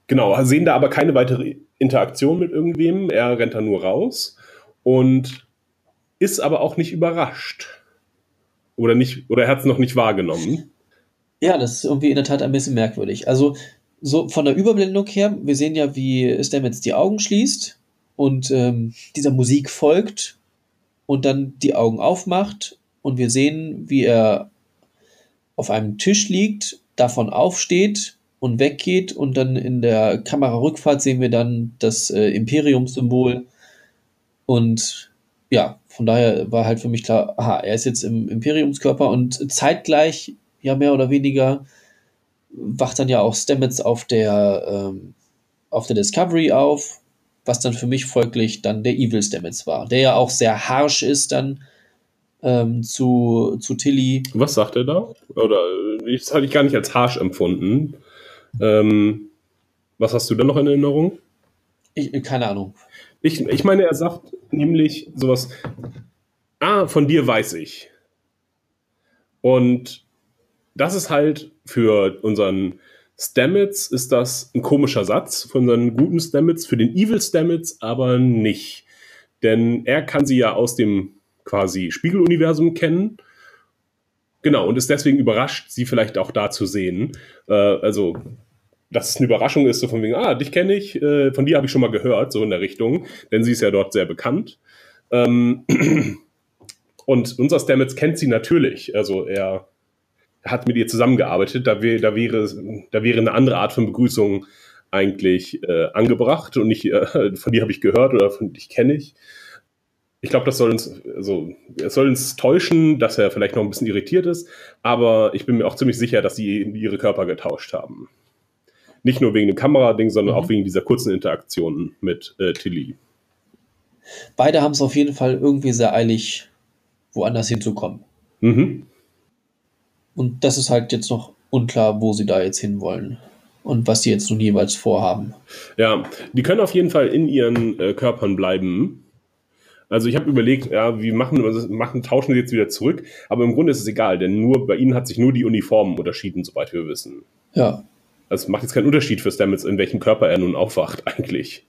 Genau, sehen da aber keine weitere Interaktion mit irgendwem. Er rennt da nur raus und ist aber auch nicht überrascht. Oder nicht, oder er hat es noch nicht wahrgenommen. Ja, das ist irgendwie in der Tat ein bisschen merkwürdig. Also, so von der Überblendung her, wir sehen ja, wie Stamets die Augen schließt und ähm, dieser Musik folgt und dann die Augen aufmacht und wir sehen, wie er auf einem Tisch liegt, davon aufsteht und weggeht und dann in der Kamerarückfahrt sehen wir dann das äh, Imperium-Symbol und ja, von daher war halt für mich klar, aha, er ist jetzt im Imperiumskörper und zeitgleich, ja mehr oder weniger, wacht dann ja auch Stamets auf der, ähm, auf der Discovery auf, was dann für mich folglich dann der Evil Stamets war, der ja auch sehr harsh ist dann ähm, zu, zu Tilly. Was sagt er da? Oder das hatte ich gar nicht als harsh empfunden. Ähm, was hast du da noch in Erinnerung? Ich, keine Ahnung. Ich, ich meine, er sagt nämlich sowas, ah, von dir weiß ich. Und das ist halt für unseren Stamets ist das ein komischer Satz, für unseren guten Stamets, für den Evil Stamets aber nicht. Denn er kann sie ja aus dem quasi Spiegeluniversum kennen. Genau, und ist deswegen überrascht, sie vielleicht auch da zu sehen. Äh, also dass es eine Überraschung ist, so von wegen, ah, dich kenne ich, äh, von dir habe ich schon mal gehört, so in der Richtung, denn sie ist ja dort sehr bekannt. Ähm, und unser Stamets kennt sie natürlich. Also er hat mit ihr zusammengearbeitet. Da, wär, da, wäre, da wäre eine andere Art von Begrüßung eigentlich äh, angebracht und nicht äh, von dir habe ich gehört oder von dich kenne ich. Ich glaube, das soll uns, also, es soll uns täuschen, dass er vielleicht noch ein bisschen irritiert ist, aber ich bin mir auch ziemlich sicher, dass sie ihre Körper getauscht haben. Nicht nur wegen dem Kamerading, sondern mhm. auch wegen dieser kurzen Interaktion mit äh, Tilly. Beide haben es auf jeden Fall irgendwie sehr eilig, woanders hinzukommen. Mhm. Und das ist halt jetzt noch unklar, wo sie da jetzt hinwollen und was sie jetzt nun jeweils vorhaben. Ja, die können auf jeden Fall in ihren äh, Körpern bleiben. Also ich habe überlegt, ja, wie machen, machen, tauschen sie jetzt wieder zurück, aber im Grunde ist es egal, denn nur bei ihnen hat sich nur die Uniformen unterschieden, soweit wir wissen. Ja. Also es macht jetzt keinen Unterschied für Stamets, in welchem Körper er nun aufwacht, eigentlich.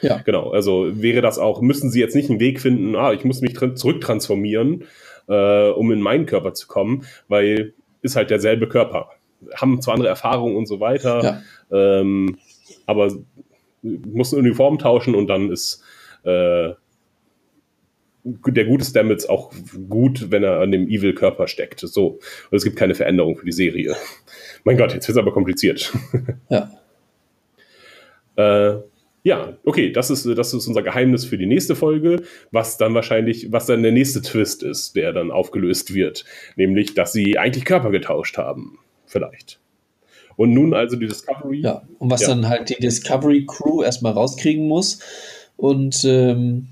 Ja. Genau, also wäre das auch, müssen sie jetzt nicht einen Weg finden, ah, ich muss mich zurücktransformieren, äh, um in meinen Körper zu kommen, weil ist halt derselbe Körper. Haben zwar andere Erfahrungen und so weiter, ja. ähm, aber muss eine Uniform tauschen und dann ist, äh, der gute Stamets auch gut, wenn er an dem Evil-Körper steckt. So. Und es gibt keine Veränderung für die Serie. Mein Gott, jetzt wird es aber kompliziert. Ja. Äh, ja, okay, das ist, das ist unser Geheimnis für die nächste Folge, was dann wahrscheinlich, was dann der nächste Twist ist, der dann aufgelöst wird. Nämlich, dass sie eigentlich Körper getauscht haben. Vielleicht. Und nun also die Discovery. Ja, und was Ja. dann halt die Discovery Crew erstmal rauskriegen muss und ähm,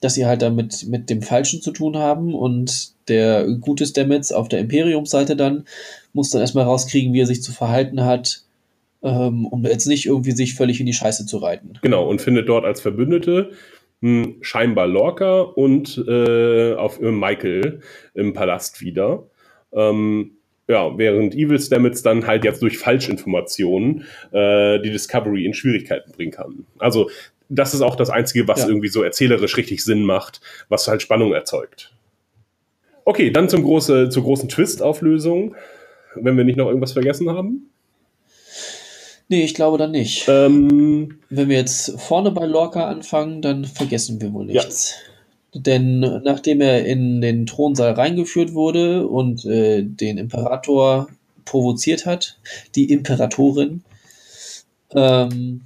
dass sie halt damit mit dem Falschen zu tun haben und der gute Stamets auf der Imperiumsseite dann muss dann erstmal rauskriegen, wie er sich zu verhalten hat, ähm, um jetzt nicht irgendwie sich völlig in die Scheiße zu reiten. Genau, und findet dort als Verbündete mh, scheinbar Lorca und äh, auf äh, Michael im Palast wieder. Ähm, ja, während Evil Stamets dann halt jetzt durch Falschinformationen äh, die Discovery in Schwierigkeiten bringen kann. Also, das ist auch das Einzige, was Ja. irgendwie so erzählerisch richtig Sinn macht, was halt Spannung erzeugt. Okay, dann zum große, zur großen Twist-Auflösung, wenn wir nicht noch irgendwas vergessen haben. Nee, ich glaube dann nicht. Ähm, Wenn wir jetzt vorne bei Lorca anfangen, dann vergessen wir wohl nichts. Denn nachdem er in den Thronsaal reingeführt wurde und äh, den Imperator provoziert hat, die Imperatorin, ähm,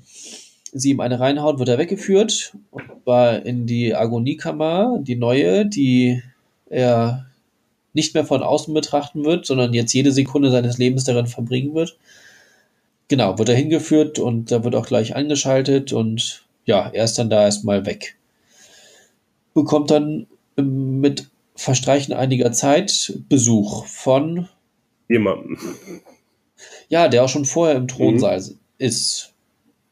sie ihm eine reinhaut, wird er weggeführt und zwar in die Agoniekammer, die neue, die er nicht mehr von außen betrachten wird, sondern jetzt jede Sekunde seines Lebens darin verbringen wird. Genau, wird er hingeführt und da wird auch gleich eingeschaltet und ja, er ist dann da erstmal weg. Bekommt dann mit Verstreichen einiger Zeit Besuch von, jemanden. ja, der auch schon vorher im Thronsaal ist,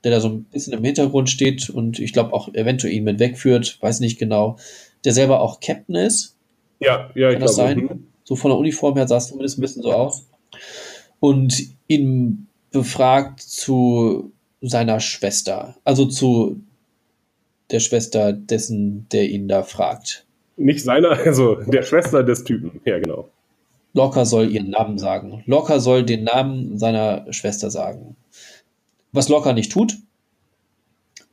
der da so ein bisschen im Hintergrund steht und ich glaube auch eventuell ihn mit wegführt, weiß nicht genau, der selber auch Captain ist. Ja, ja, ich Kann das glaube. sein? So von der Uniform her sah es zumindest ein bisschen so aus. Und ihn befragt zu seiner Schwester. Also zu der Schwester dessen, der ihn da fragt. Nicht seiner, also der Schwester des Typen. Ja, genau. Locker soll ihren Namen sagen. Locker soll den Namen seiner Schwester sagen. Was Locker nicht tut.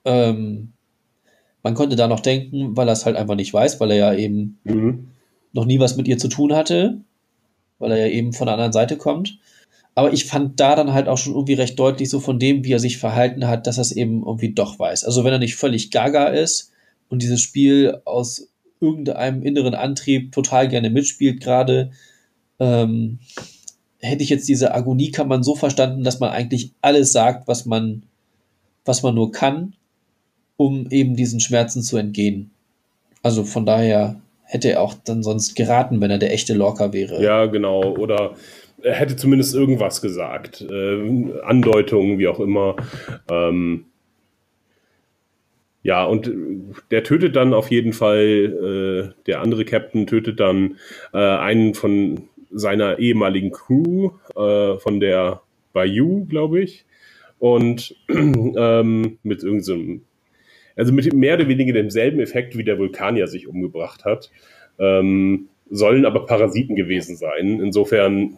Ähm, man könnte da noch denken, weil er es halt einfach nicht weiß, weil er ja eben Mhm. noch nie was mit ihr zu tun hatte, weil er ja eben von der anderen Seite kommt. Aber ich fand da dann halt auch schon irgendwie recht deutlich so von dem, wie er sich verhalten hat, dass er es eben irgendwie doch weiß. Also wenn er nicht völlig gaga ist und dieses Spiel aus irgendeinem inneren Antrieb total gerne mitspielt gerade, ähm, hätte ich jetzt diese Agoniekammern so verstanden, dass man eigentlich alles sagt, was man, was man nur kann, um eben diesen Schmerzen zu entgehen. Also von daher hätte er auch dann sonst geraten, wenn er der echte Lorca wäre. Ja, genau. Oder er hätte zumindest irgendwas gesagt. Äh, Andeutungen, wie auch immer. Ähm, ja, und der tötet dann auf jeden Fall, äh, der andere Captain tötet dann äh, einen von seiner ehemaligen Crew, äh, von der Bayou, glaube ich. Und ähm, mit irgendeinem, also mit mehr oder weniger demselben Effekt, wie der Vulkanier sich umgebracht hat. Ähm, sollen aber Parasiten gewesen sein. Insofern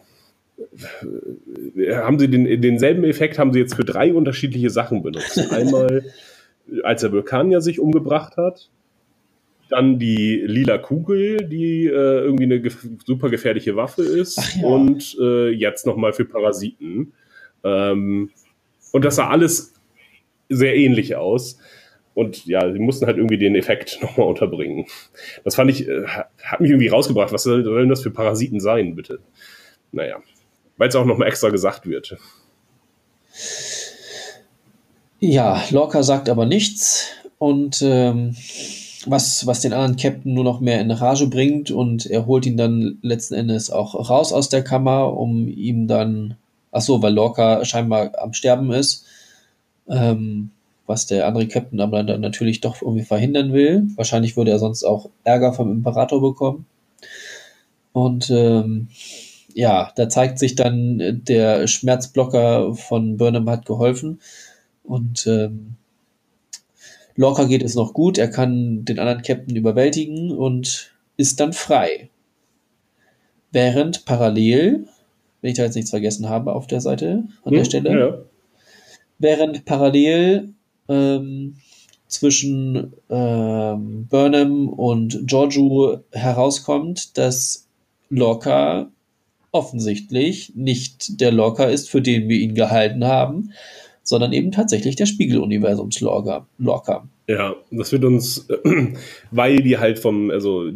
äh, haben sie den, denselben Effekt haben sie jetzt für drei unterschiedliche Sachen benutzt. Einmal, als der Vulkanier sich umgebracht hat, dann die lila Kugel, die äh, irgendwie eine gef super gefährliche Waffe ist, ja. und äh, jetzt nochmal für Parasiten. Ähm, und das sah alles sehr ähnlich aus. Und ja, sie mussten halt irgendwie den Effekt nochmal unterbringen. Das fand ich, äh, hat mich irgendwie rausgebracht. Was soll- sollen das für Parasiten sein, bitte? Naja, weil es auch nochmal extra gesagt wird. Ja, Lorca sagt aber nichts und ähm, was, was den anderen Captain nur noch mehr in Rage bringt und er holt ihn dann letzten Endes auch raus aus der Kammer, um ihm dann, ach so, weil Lorca scheinbar am Sterben ist, ähm, was der andere Captain aber dann natürlich doch irgendwie verhindern will. Wahrscheinlich würde er sonst auch Ärger vom Imperator bekommen. Und ähm, ja, da zeigt sich dann, der Schmerzblocker von Burnham hat geholfen. Und ähm, Lorca geht es noch gut, er kann den anderen Captain überwältigen und ist dann frei. Während parallel, wenn ich da jetzt nichts vergessen habe auf der Seite, an der Hm? Stelle, Ja, ja. während parallel ähm, zwischen ähm, Burnham und Giorgio herauskommt, dass Lorca offensichtlich nicht der Lorca ist, für den wir ihn gehalten haben, sondern eben tatsächlich der Spiegeluniversums-Lorca. Ja, das wird uns, weil die halt vom, also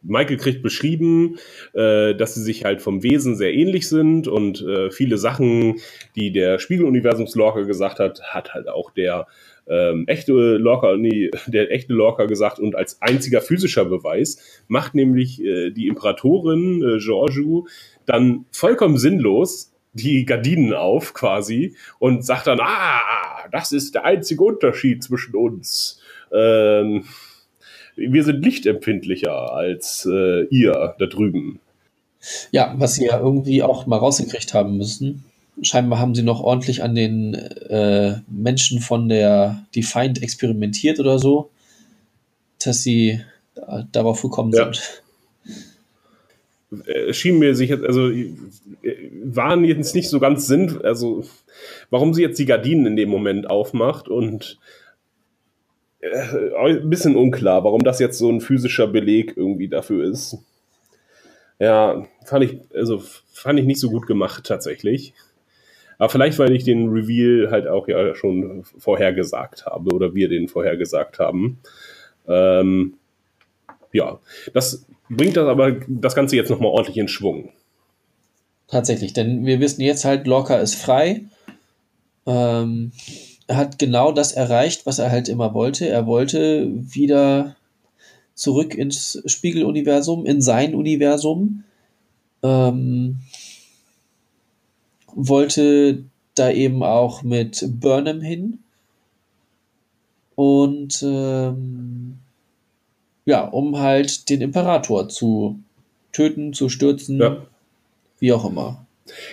Michael kriegt beschrieben, äh, dass sie sich halt vom Wesen sehr ähnlich sind und äh, viele Sachen, die der Spiegeluniversums-Lorca gesagt hat, hat halt auch der ähm, echte Lorca, nee, der echte Lorca gesagt und als einziger physischer Beweis macht nämlich äh, die Imperatorin äh, Giorgio dann vollkommen sinnlos die Gardinen auf quasi und sagt dann, ah, das ist der einzige Unterschied zwischen uns. Ähm, wir sind lichtempfindlicher als äh, ihr da drüben. Ja, was sie ja irgendwie auch mal rausgekriegt haben müssen. Scheinbar haben sie noch ordentlich an den äh, Menschen von der Defiant experimentiert oder so, dass sie äh, darauf gekommen ja. sind schien mir sich jetzt, also äh, waren jetzt nicht so ganz sinn, also warum sie jetzt die Gardinen in dem Moment aufmacht und äh, ein bisschen unklar, warum das jetzt so ein physischer Beleg irgendwie dafür ist. Ja, fand ich, also fand ich nicht so gut gemacht tatsächlich. Aber vielleicht, weil ich den Reveal halt auch ja schon vorhergesagt habe oder wir den vorhergesagt haben. Ähm, ja, das bringt das aber das Ganze jetzt nochmal ordentlich in Schwung. Tatsächlich, denn wir wissen jetzt halt, Lorca ist frei. Ähm, er hat genau das erreicht, was er halt immer wollte. Er wollte wieder zurück ins Spiegeluniversum, in sein Universum. Ähm, wollte da eben auch mit Burnham hin. Und ähm, ja, um halt den Imperator zu töten, zu stürzen, ja. wie auch immer.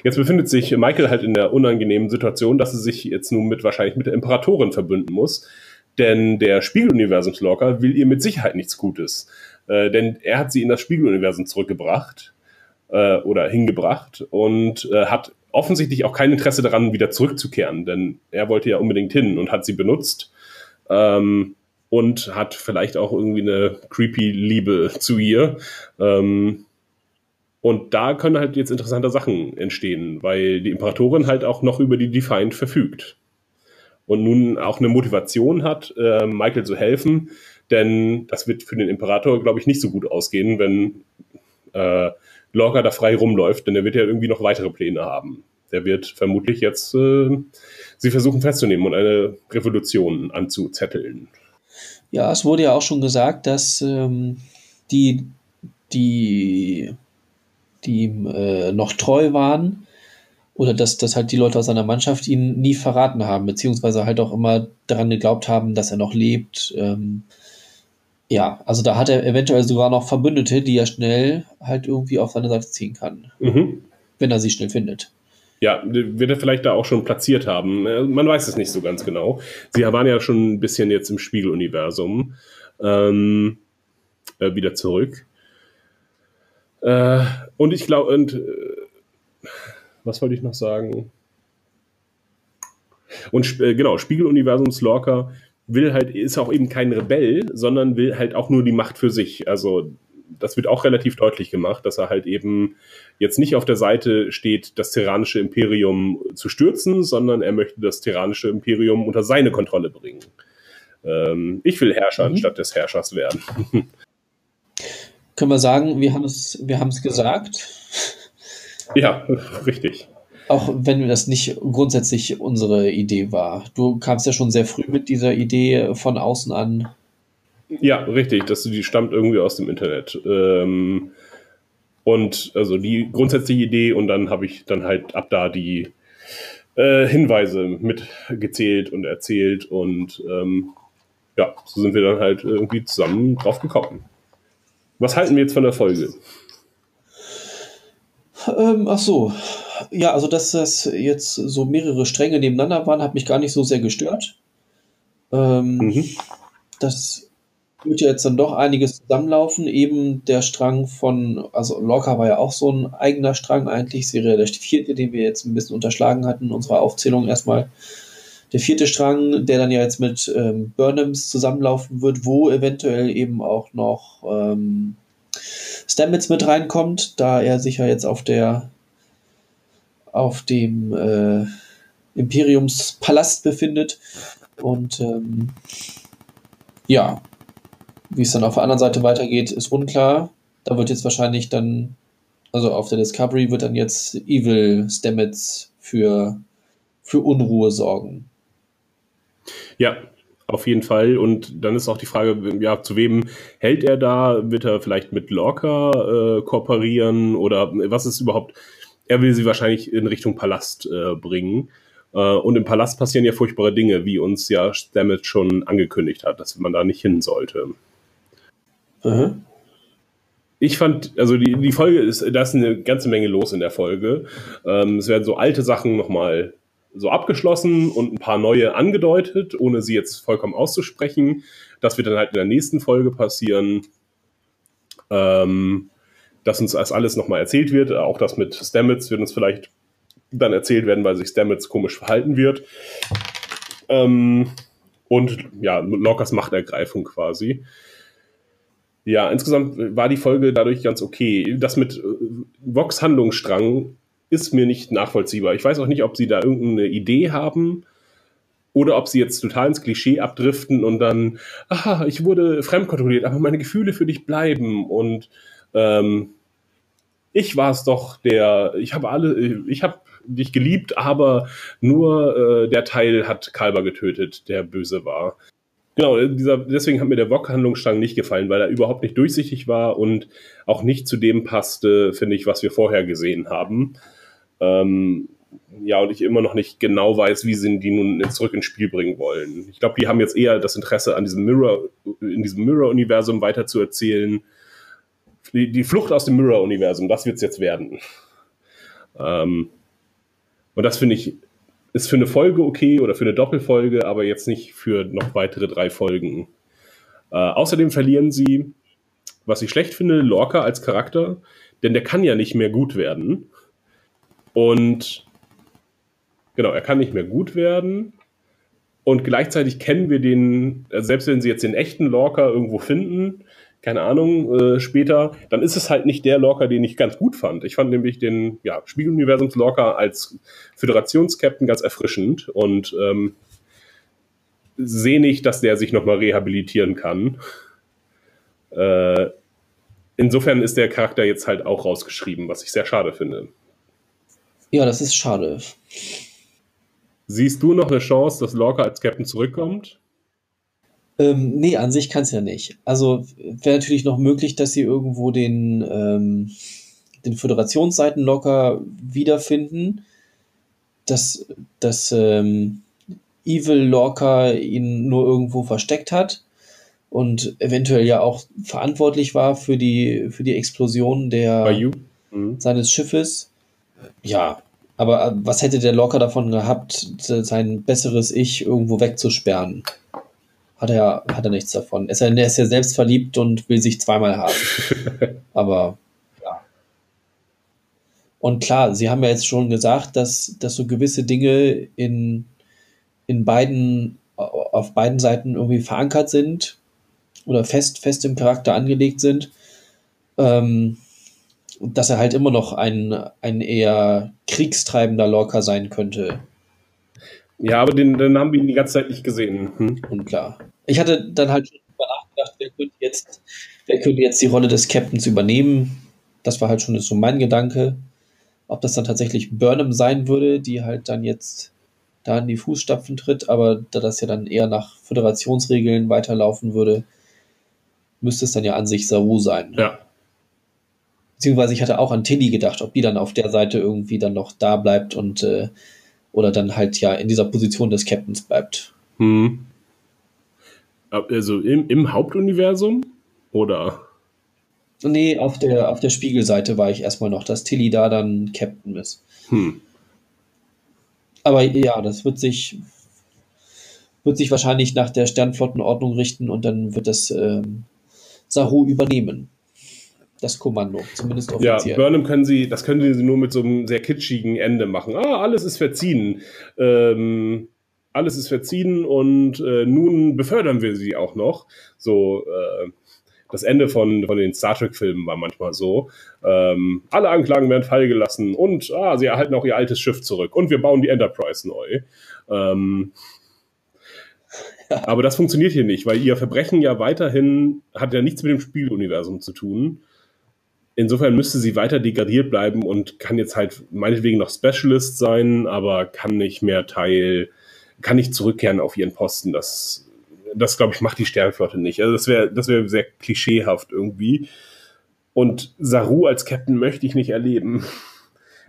Jetzt befindet sich Michael halt in der unangenehmen Situation, dass er sich jetzt nun mit wahrscheinlich mit der Imperatorin verbünden muss. Denn der Spiegeluniversumslocker will ihr mit Sicherheit nichts Gutes. Äh, denn er hat sie in das Spiegeluniversum zurückgebracht äh, oder hingebracht und äh, hat offensichtlich auch kein Interesse daran, wieder zurückzukehren. Denn er wollte ja unbedingt hin und hat sie benutzt. Ähm, und hat vielleicht auch irgendwie eine creepy Liebe zu ihr. Ähm, und da können halt jetzt interessante Sachen entstehen, weil die Imperatorin halt auch noch über die Defiant verfügt. Und nun auch eine Motivation hat, äh, Michael zu helfen, denn das wird für den Imperator, glaube ich, nicht so gut ausgehen, wenn äh, Lorca da frei rumläuft, denn er wird ja irgendwie noch weitere Pläne haben. Der wird vermutlich jetzt äh, sie versuchen festzunehmen und eine Revolution anzuzetteln. Ja, es wurde ja auch schon gesagt, dass ähm, die, die, die ihm äh, noch treu waren oder dass, dass halt die Leute aus seiner Mannschaft ihn nie verraten haben, beziehungsweise halt auch immer daran geglaubt haben, dass er noch lebt. Ähm, ja, also da hat er eventuell sogar noch Verbündete, die er schnell halt irgendwie auf seine Seite ziehen kann. Mhm. Wenn er sie schnell findet. Ja, wird er vielleicht da auch schon platziert haben. Äh, man weiß es nicht so ganz genau. Sie waren ja schon ein bisschen jetzt im Spiegeluniversum ähm, äh, wieder zurück. Äh, und ich glaube, und äh, was wollte ich noch sagen? Und äh, genau, Spiegeluniversums Lorca will halt, ist auch eben kein Rebell, sondern will halt auch nur die Macht für sich. Also das wird auch relativ deutlich gemacht, dass er halt eben jetzt nicht auf der Seite steht, das tyrannische Imperium zu stürzen, sondern er möchte das tyrannische Imperium unter seine Kontrolle bringen. Ähm, ich will Herrscher mhm. anstatt des Herrschers werden. Können wir sagen, wir haben es, wir haben es gesagt? Ja, richtig. Auch wenn das nicht grundsätzlich unsere Idee war. Du kamst ja schon sehr früh mit dieser Idee von außen an. Ja, richtig. Das, die stammt irgendwie aus dem Internet. Ähm, und also die grundsätzliche Idee und dann habe ich dann halt ab da die äh, Hinweise mitgezählt und erzählt und ähm, ja, so sind wir dann halt irgendwie zusammen drauf gekommen. Was halten wir jetzt von der Folge? Ähm, ach so. Ja, also dass das jetzt so mehrere Stränge nebeneinander waren, hat mich gar nicht so sehr gestört. Ähm, mhm. Das wird ja jetzt dann doch einiges zusammenlaufen. Eben der Strang von, also Lorca war ja auch so ein eigener Strang eigentlich, Serie der vierte, den wir jetzt ein bisschen unterschlagen hatten in unserer Aufzählung erstmal. der vierte Strang, der dann ja jetzt mit ähm, Burnhams zusammenlaufen wird, wo eventuell eben auch noch ähm, Stamets mit reinkommt, da er sich ja jetzt auf der auf dem äh, Imperiumspalast befindet. Und ähm, ja, wie es dann auf der anderen Seite weitergeht, ist unklar. Da wird jetzt wahrscheinlich dann, also auf der Discovery wird dann jetzt Evil Stamets für, für Unruhe sorgen. Ja, auf jeden Fall. Und dann ist auch die Frage, ja, zu wem hält er da? Wird er vielleicht mit Lorca äh, kooperieren? Oder was ist überhaupt? Er will sie wahrscheinlich in Richtung Palast äh, bringen. Äh, und im Palast passieren ja furchtbare Dinge, wie uns ja Stamets schon angekündigt hat, dass man da nicht hin sollte. Ich fand, also die, die Folge ist, da ist eine ganze Menge los in der Folge. Ähm, es werden so alte Sachen nochmal so abgeschlossen und ein paar neue angedeutet, ohne sie jetzt vollkommen auszusprechen. Das wird dann halt in der nächsten Folge passieren. Ähm, dass uns das alles nochmal erzählt wird. Auch das mit Stamets wird uns vielleicht dann erzählt werden, weil sich Stamets komisch verhalten wird. Ähm, und ja, Lockers Machtergreifung quasi. Ja, insgesamt war die Folge dadurch ganz okay. Das mit äh, Vox Handlungsstrang ist mir nicht nachvollziehbar. Ich weiß auch nicht, ob sie da irgendeine Idee haben oder ob sie jetzt total ins Klischee abdriften und dann, aha, ich wurde fremdkontrolliert, aber meine Gefühle für dich bleiben und ähm, ich war es doch, der, ich habe alle, ich habe dich geliebt, aber nur äh, der Teil hat Kalber getötet, der böse war. Genau, dieser, deswegen hat mir der Wok-Handlungsstrang nicht gefallen, weil er überhaupt nicht durchsichtig war und auch nicht zu dem passte, finde ich, was wir vorher gesehen haben. Ähm, ja, und ich immer noch nicht genau weiß, wie sie die nun zurück ins Spiel bringen wollen. Ich glaube, die haben jetzt eher das Interesse an diesem Mirror, in diesem Mirror-Universum weiter zu erzählen. Die, die Flucht aus dem Mirror-Universum, das wird es jetzt werden. Ähm, und das finde ich, ist für eine Folge okay oder für eine Doppelfolge, aber jetzt nicht für noch weitere drei Folgen. Äh, außerdem verlieren sie, was ich schlecht finde, Lorca als Charakter, denn der kann ja nicht mehr gut werden. Und genau, er kann nicht mehr gut werden. Und gleichzeitig kennen wir den, also selbst wenn sie jetzt den echten Lorca irgendwo finden, keine Ahnung, äh, später, dann ist es halt nicht der Lorca, den ich ganz gut fand. Ich fand nämlich den ja, Spiegeluniversums-Lorca als Föderationskapitän ganz erfrischend und ähm, sehe nicht, dass der sich nochmal rehabilitieren kann. Äh, insofern ist der Charakter jetzt halt auch rausgeschrieben, was ich sehr schade finde. Ja, das ist schade. Siehst du noch eine Chance, dass Lorca als Captain zurückkommt? Ähm, nee, an sich kann es ja nicht. Also wäre natürlich noch möglich, dass sie irgendwo den, ähm, den Föderationsseiten locker wiederfinden, dass, dass ähm, Evil Lorca ihn nur irgendwo versteckt hat und eventuell ja auch verantwortlich war für die, für die Explosion der, mhm. seines Schiffes. Ja, aber äh, was hätte der Lorca davon gehabt, sein besseres Ich irgendwo wegzusperren? Hat er, hat er nichts davon. Er ist ja selbst verliebt und will sich zweimal haben. Aber ja. Und klar, sie haben ja jetzt schon gesagt, dass, dass so gewisse Dinge in, in beiden, auf beiden Seiten irgendwie verankert sind oder fest, fest im Charakter angelegt sind. Ähm, dass er halt immer noch ein, ein eher kriegstreibender Lorca sein könnte. Ja, aber den, den haben wir ihn die ganze Zeit nicht gesehen. Hm? Unklar. Ich hatte dann halt darüber nachgedacht, wer könnte, jetzt, wer könnte jetzt die Rolle des Captains übernehmen. Das war halt schon so mein Gedanke. Ob das dann tatsächlich Burnham sein würde, die halt dann jetzt da in die Fußstapfen tritt, aber da das ja dann eher nach Föderationsregeln weiterlaufen würde, müsste es dann ja an sich Saru sein. Ja. Beziehungsweise ich hatte auch an Tilly gedacht, ob die dann auf der Seite irgendwie dann noch da bleibt und äh, oder dann halt ja in dieser Position des Captains bleibt. Hm. Also im, im Hauptuniversum? Oder? Nee, auf der, auf der Spiegelseite war ich erstmal noch, dass Tilly da dann Captain ist. Hm. Aber ja, das wird sich, wird sich wahrscheinlich nach der Sternflottenordnung richten und dann wird das ähm, Saru übernehmen das Kommando, zumindest offiziell. Ja, Burnham können sie, das können sie nur mit so einem sehr kitschigen Ende machen. Ah, alles ist verziehen. Ähm, alles ist verziehen und äh, nun befördern wir sie auch noch. So, äh, das Ende von, von den Star Trek-Filmen war manchmal so. Ähm, alle Anklagen werden fallgelassen und ah, sie erhalten auch ihr altes Schiff zurück und wir bauen die Enterprise neu. Ähm, aber das funktioniert hier nicht, weil ihr Verbrechen ja weiterhin hat ja nichts mit dem Spieluniversum zu tun. Insofern müsste sie weiter degradiert bleiben und kann jetzt halt meinetwegen noch Specialist sein, aber kann nicht mehr Teil, kann nicht zurückkehren auf ihren Posten. Das, das glaube ich, macht die Sternflotte nicht. Also das wäre das wäre sehr klischeehaft irgendwie. Und Saru als Captain möchte ich nicht erleben.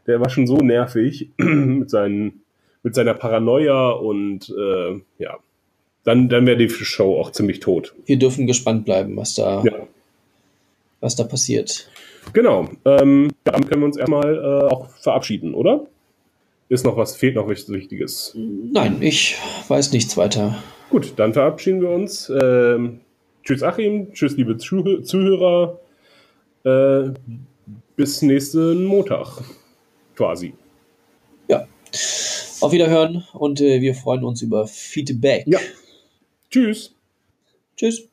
Der war schon so nervig mit, seinen, mit seiner Paranoia und äh, ja, dann, dann wäre die Show auch ziemlich tot. Wir dürfen gespannt bleiben, was da, ja. was da passiert. Genau. Ähm, damit können wir uns erstmal äh, auch verabschieden, oder? Ist noch was, fehlt noch was Wichtiges? Nein, ich weiß nichts weiter. Gut, dann verabschieden wir uns. Ähm, tschüss Achim, tschüss liebe Zuh Zuhörer. Äh, bis nächsten Montag. Quasi. Ja. Auf Wiederhören und äh, wir freuen uns über Feedback. Ja. Tschüss. Tschüss.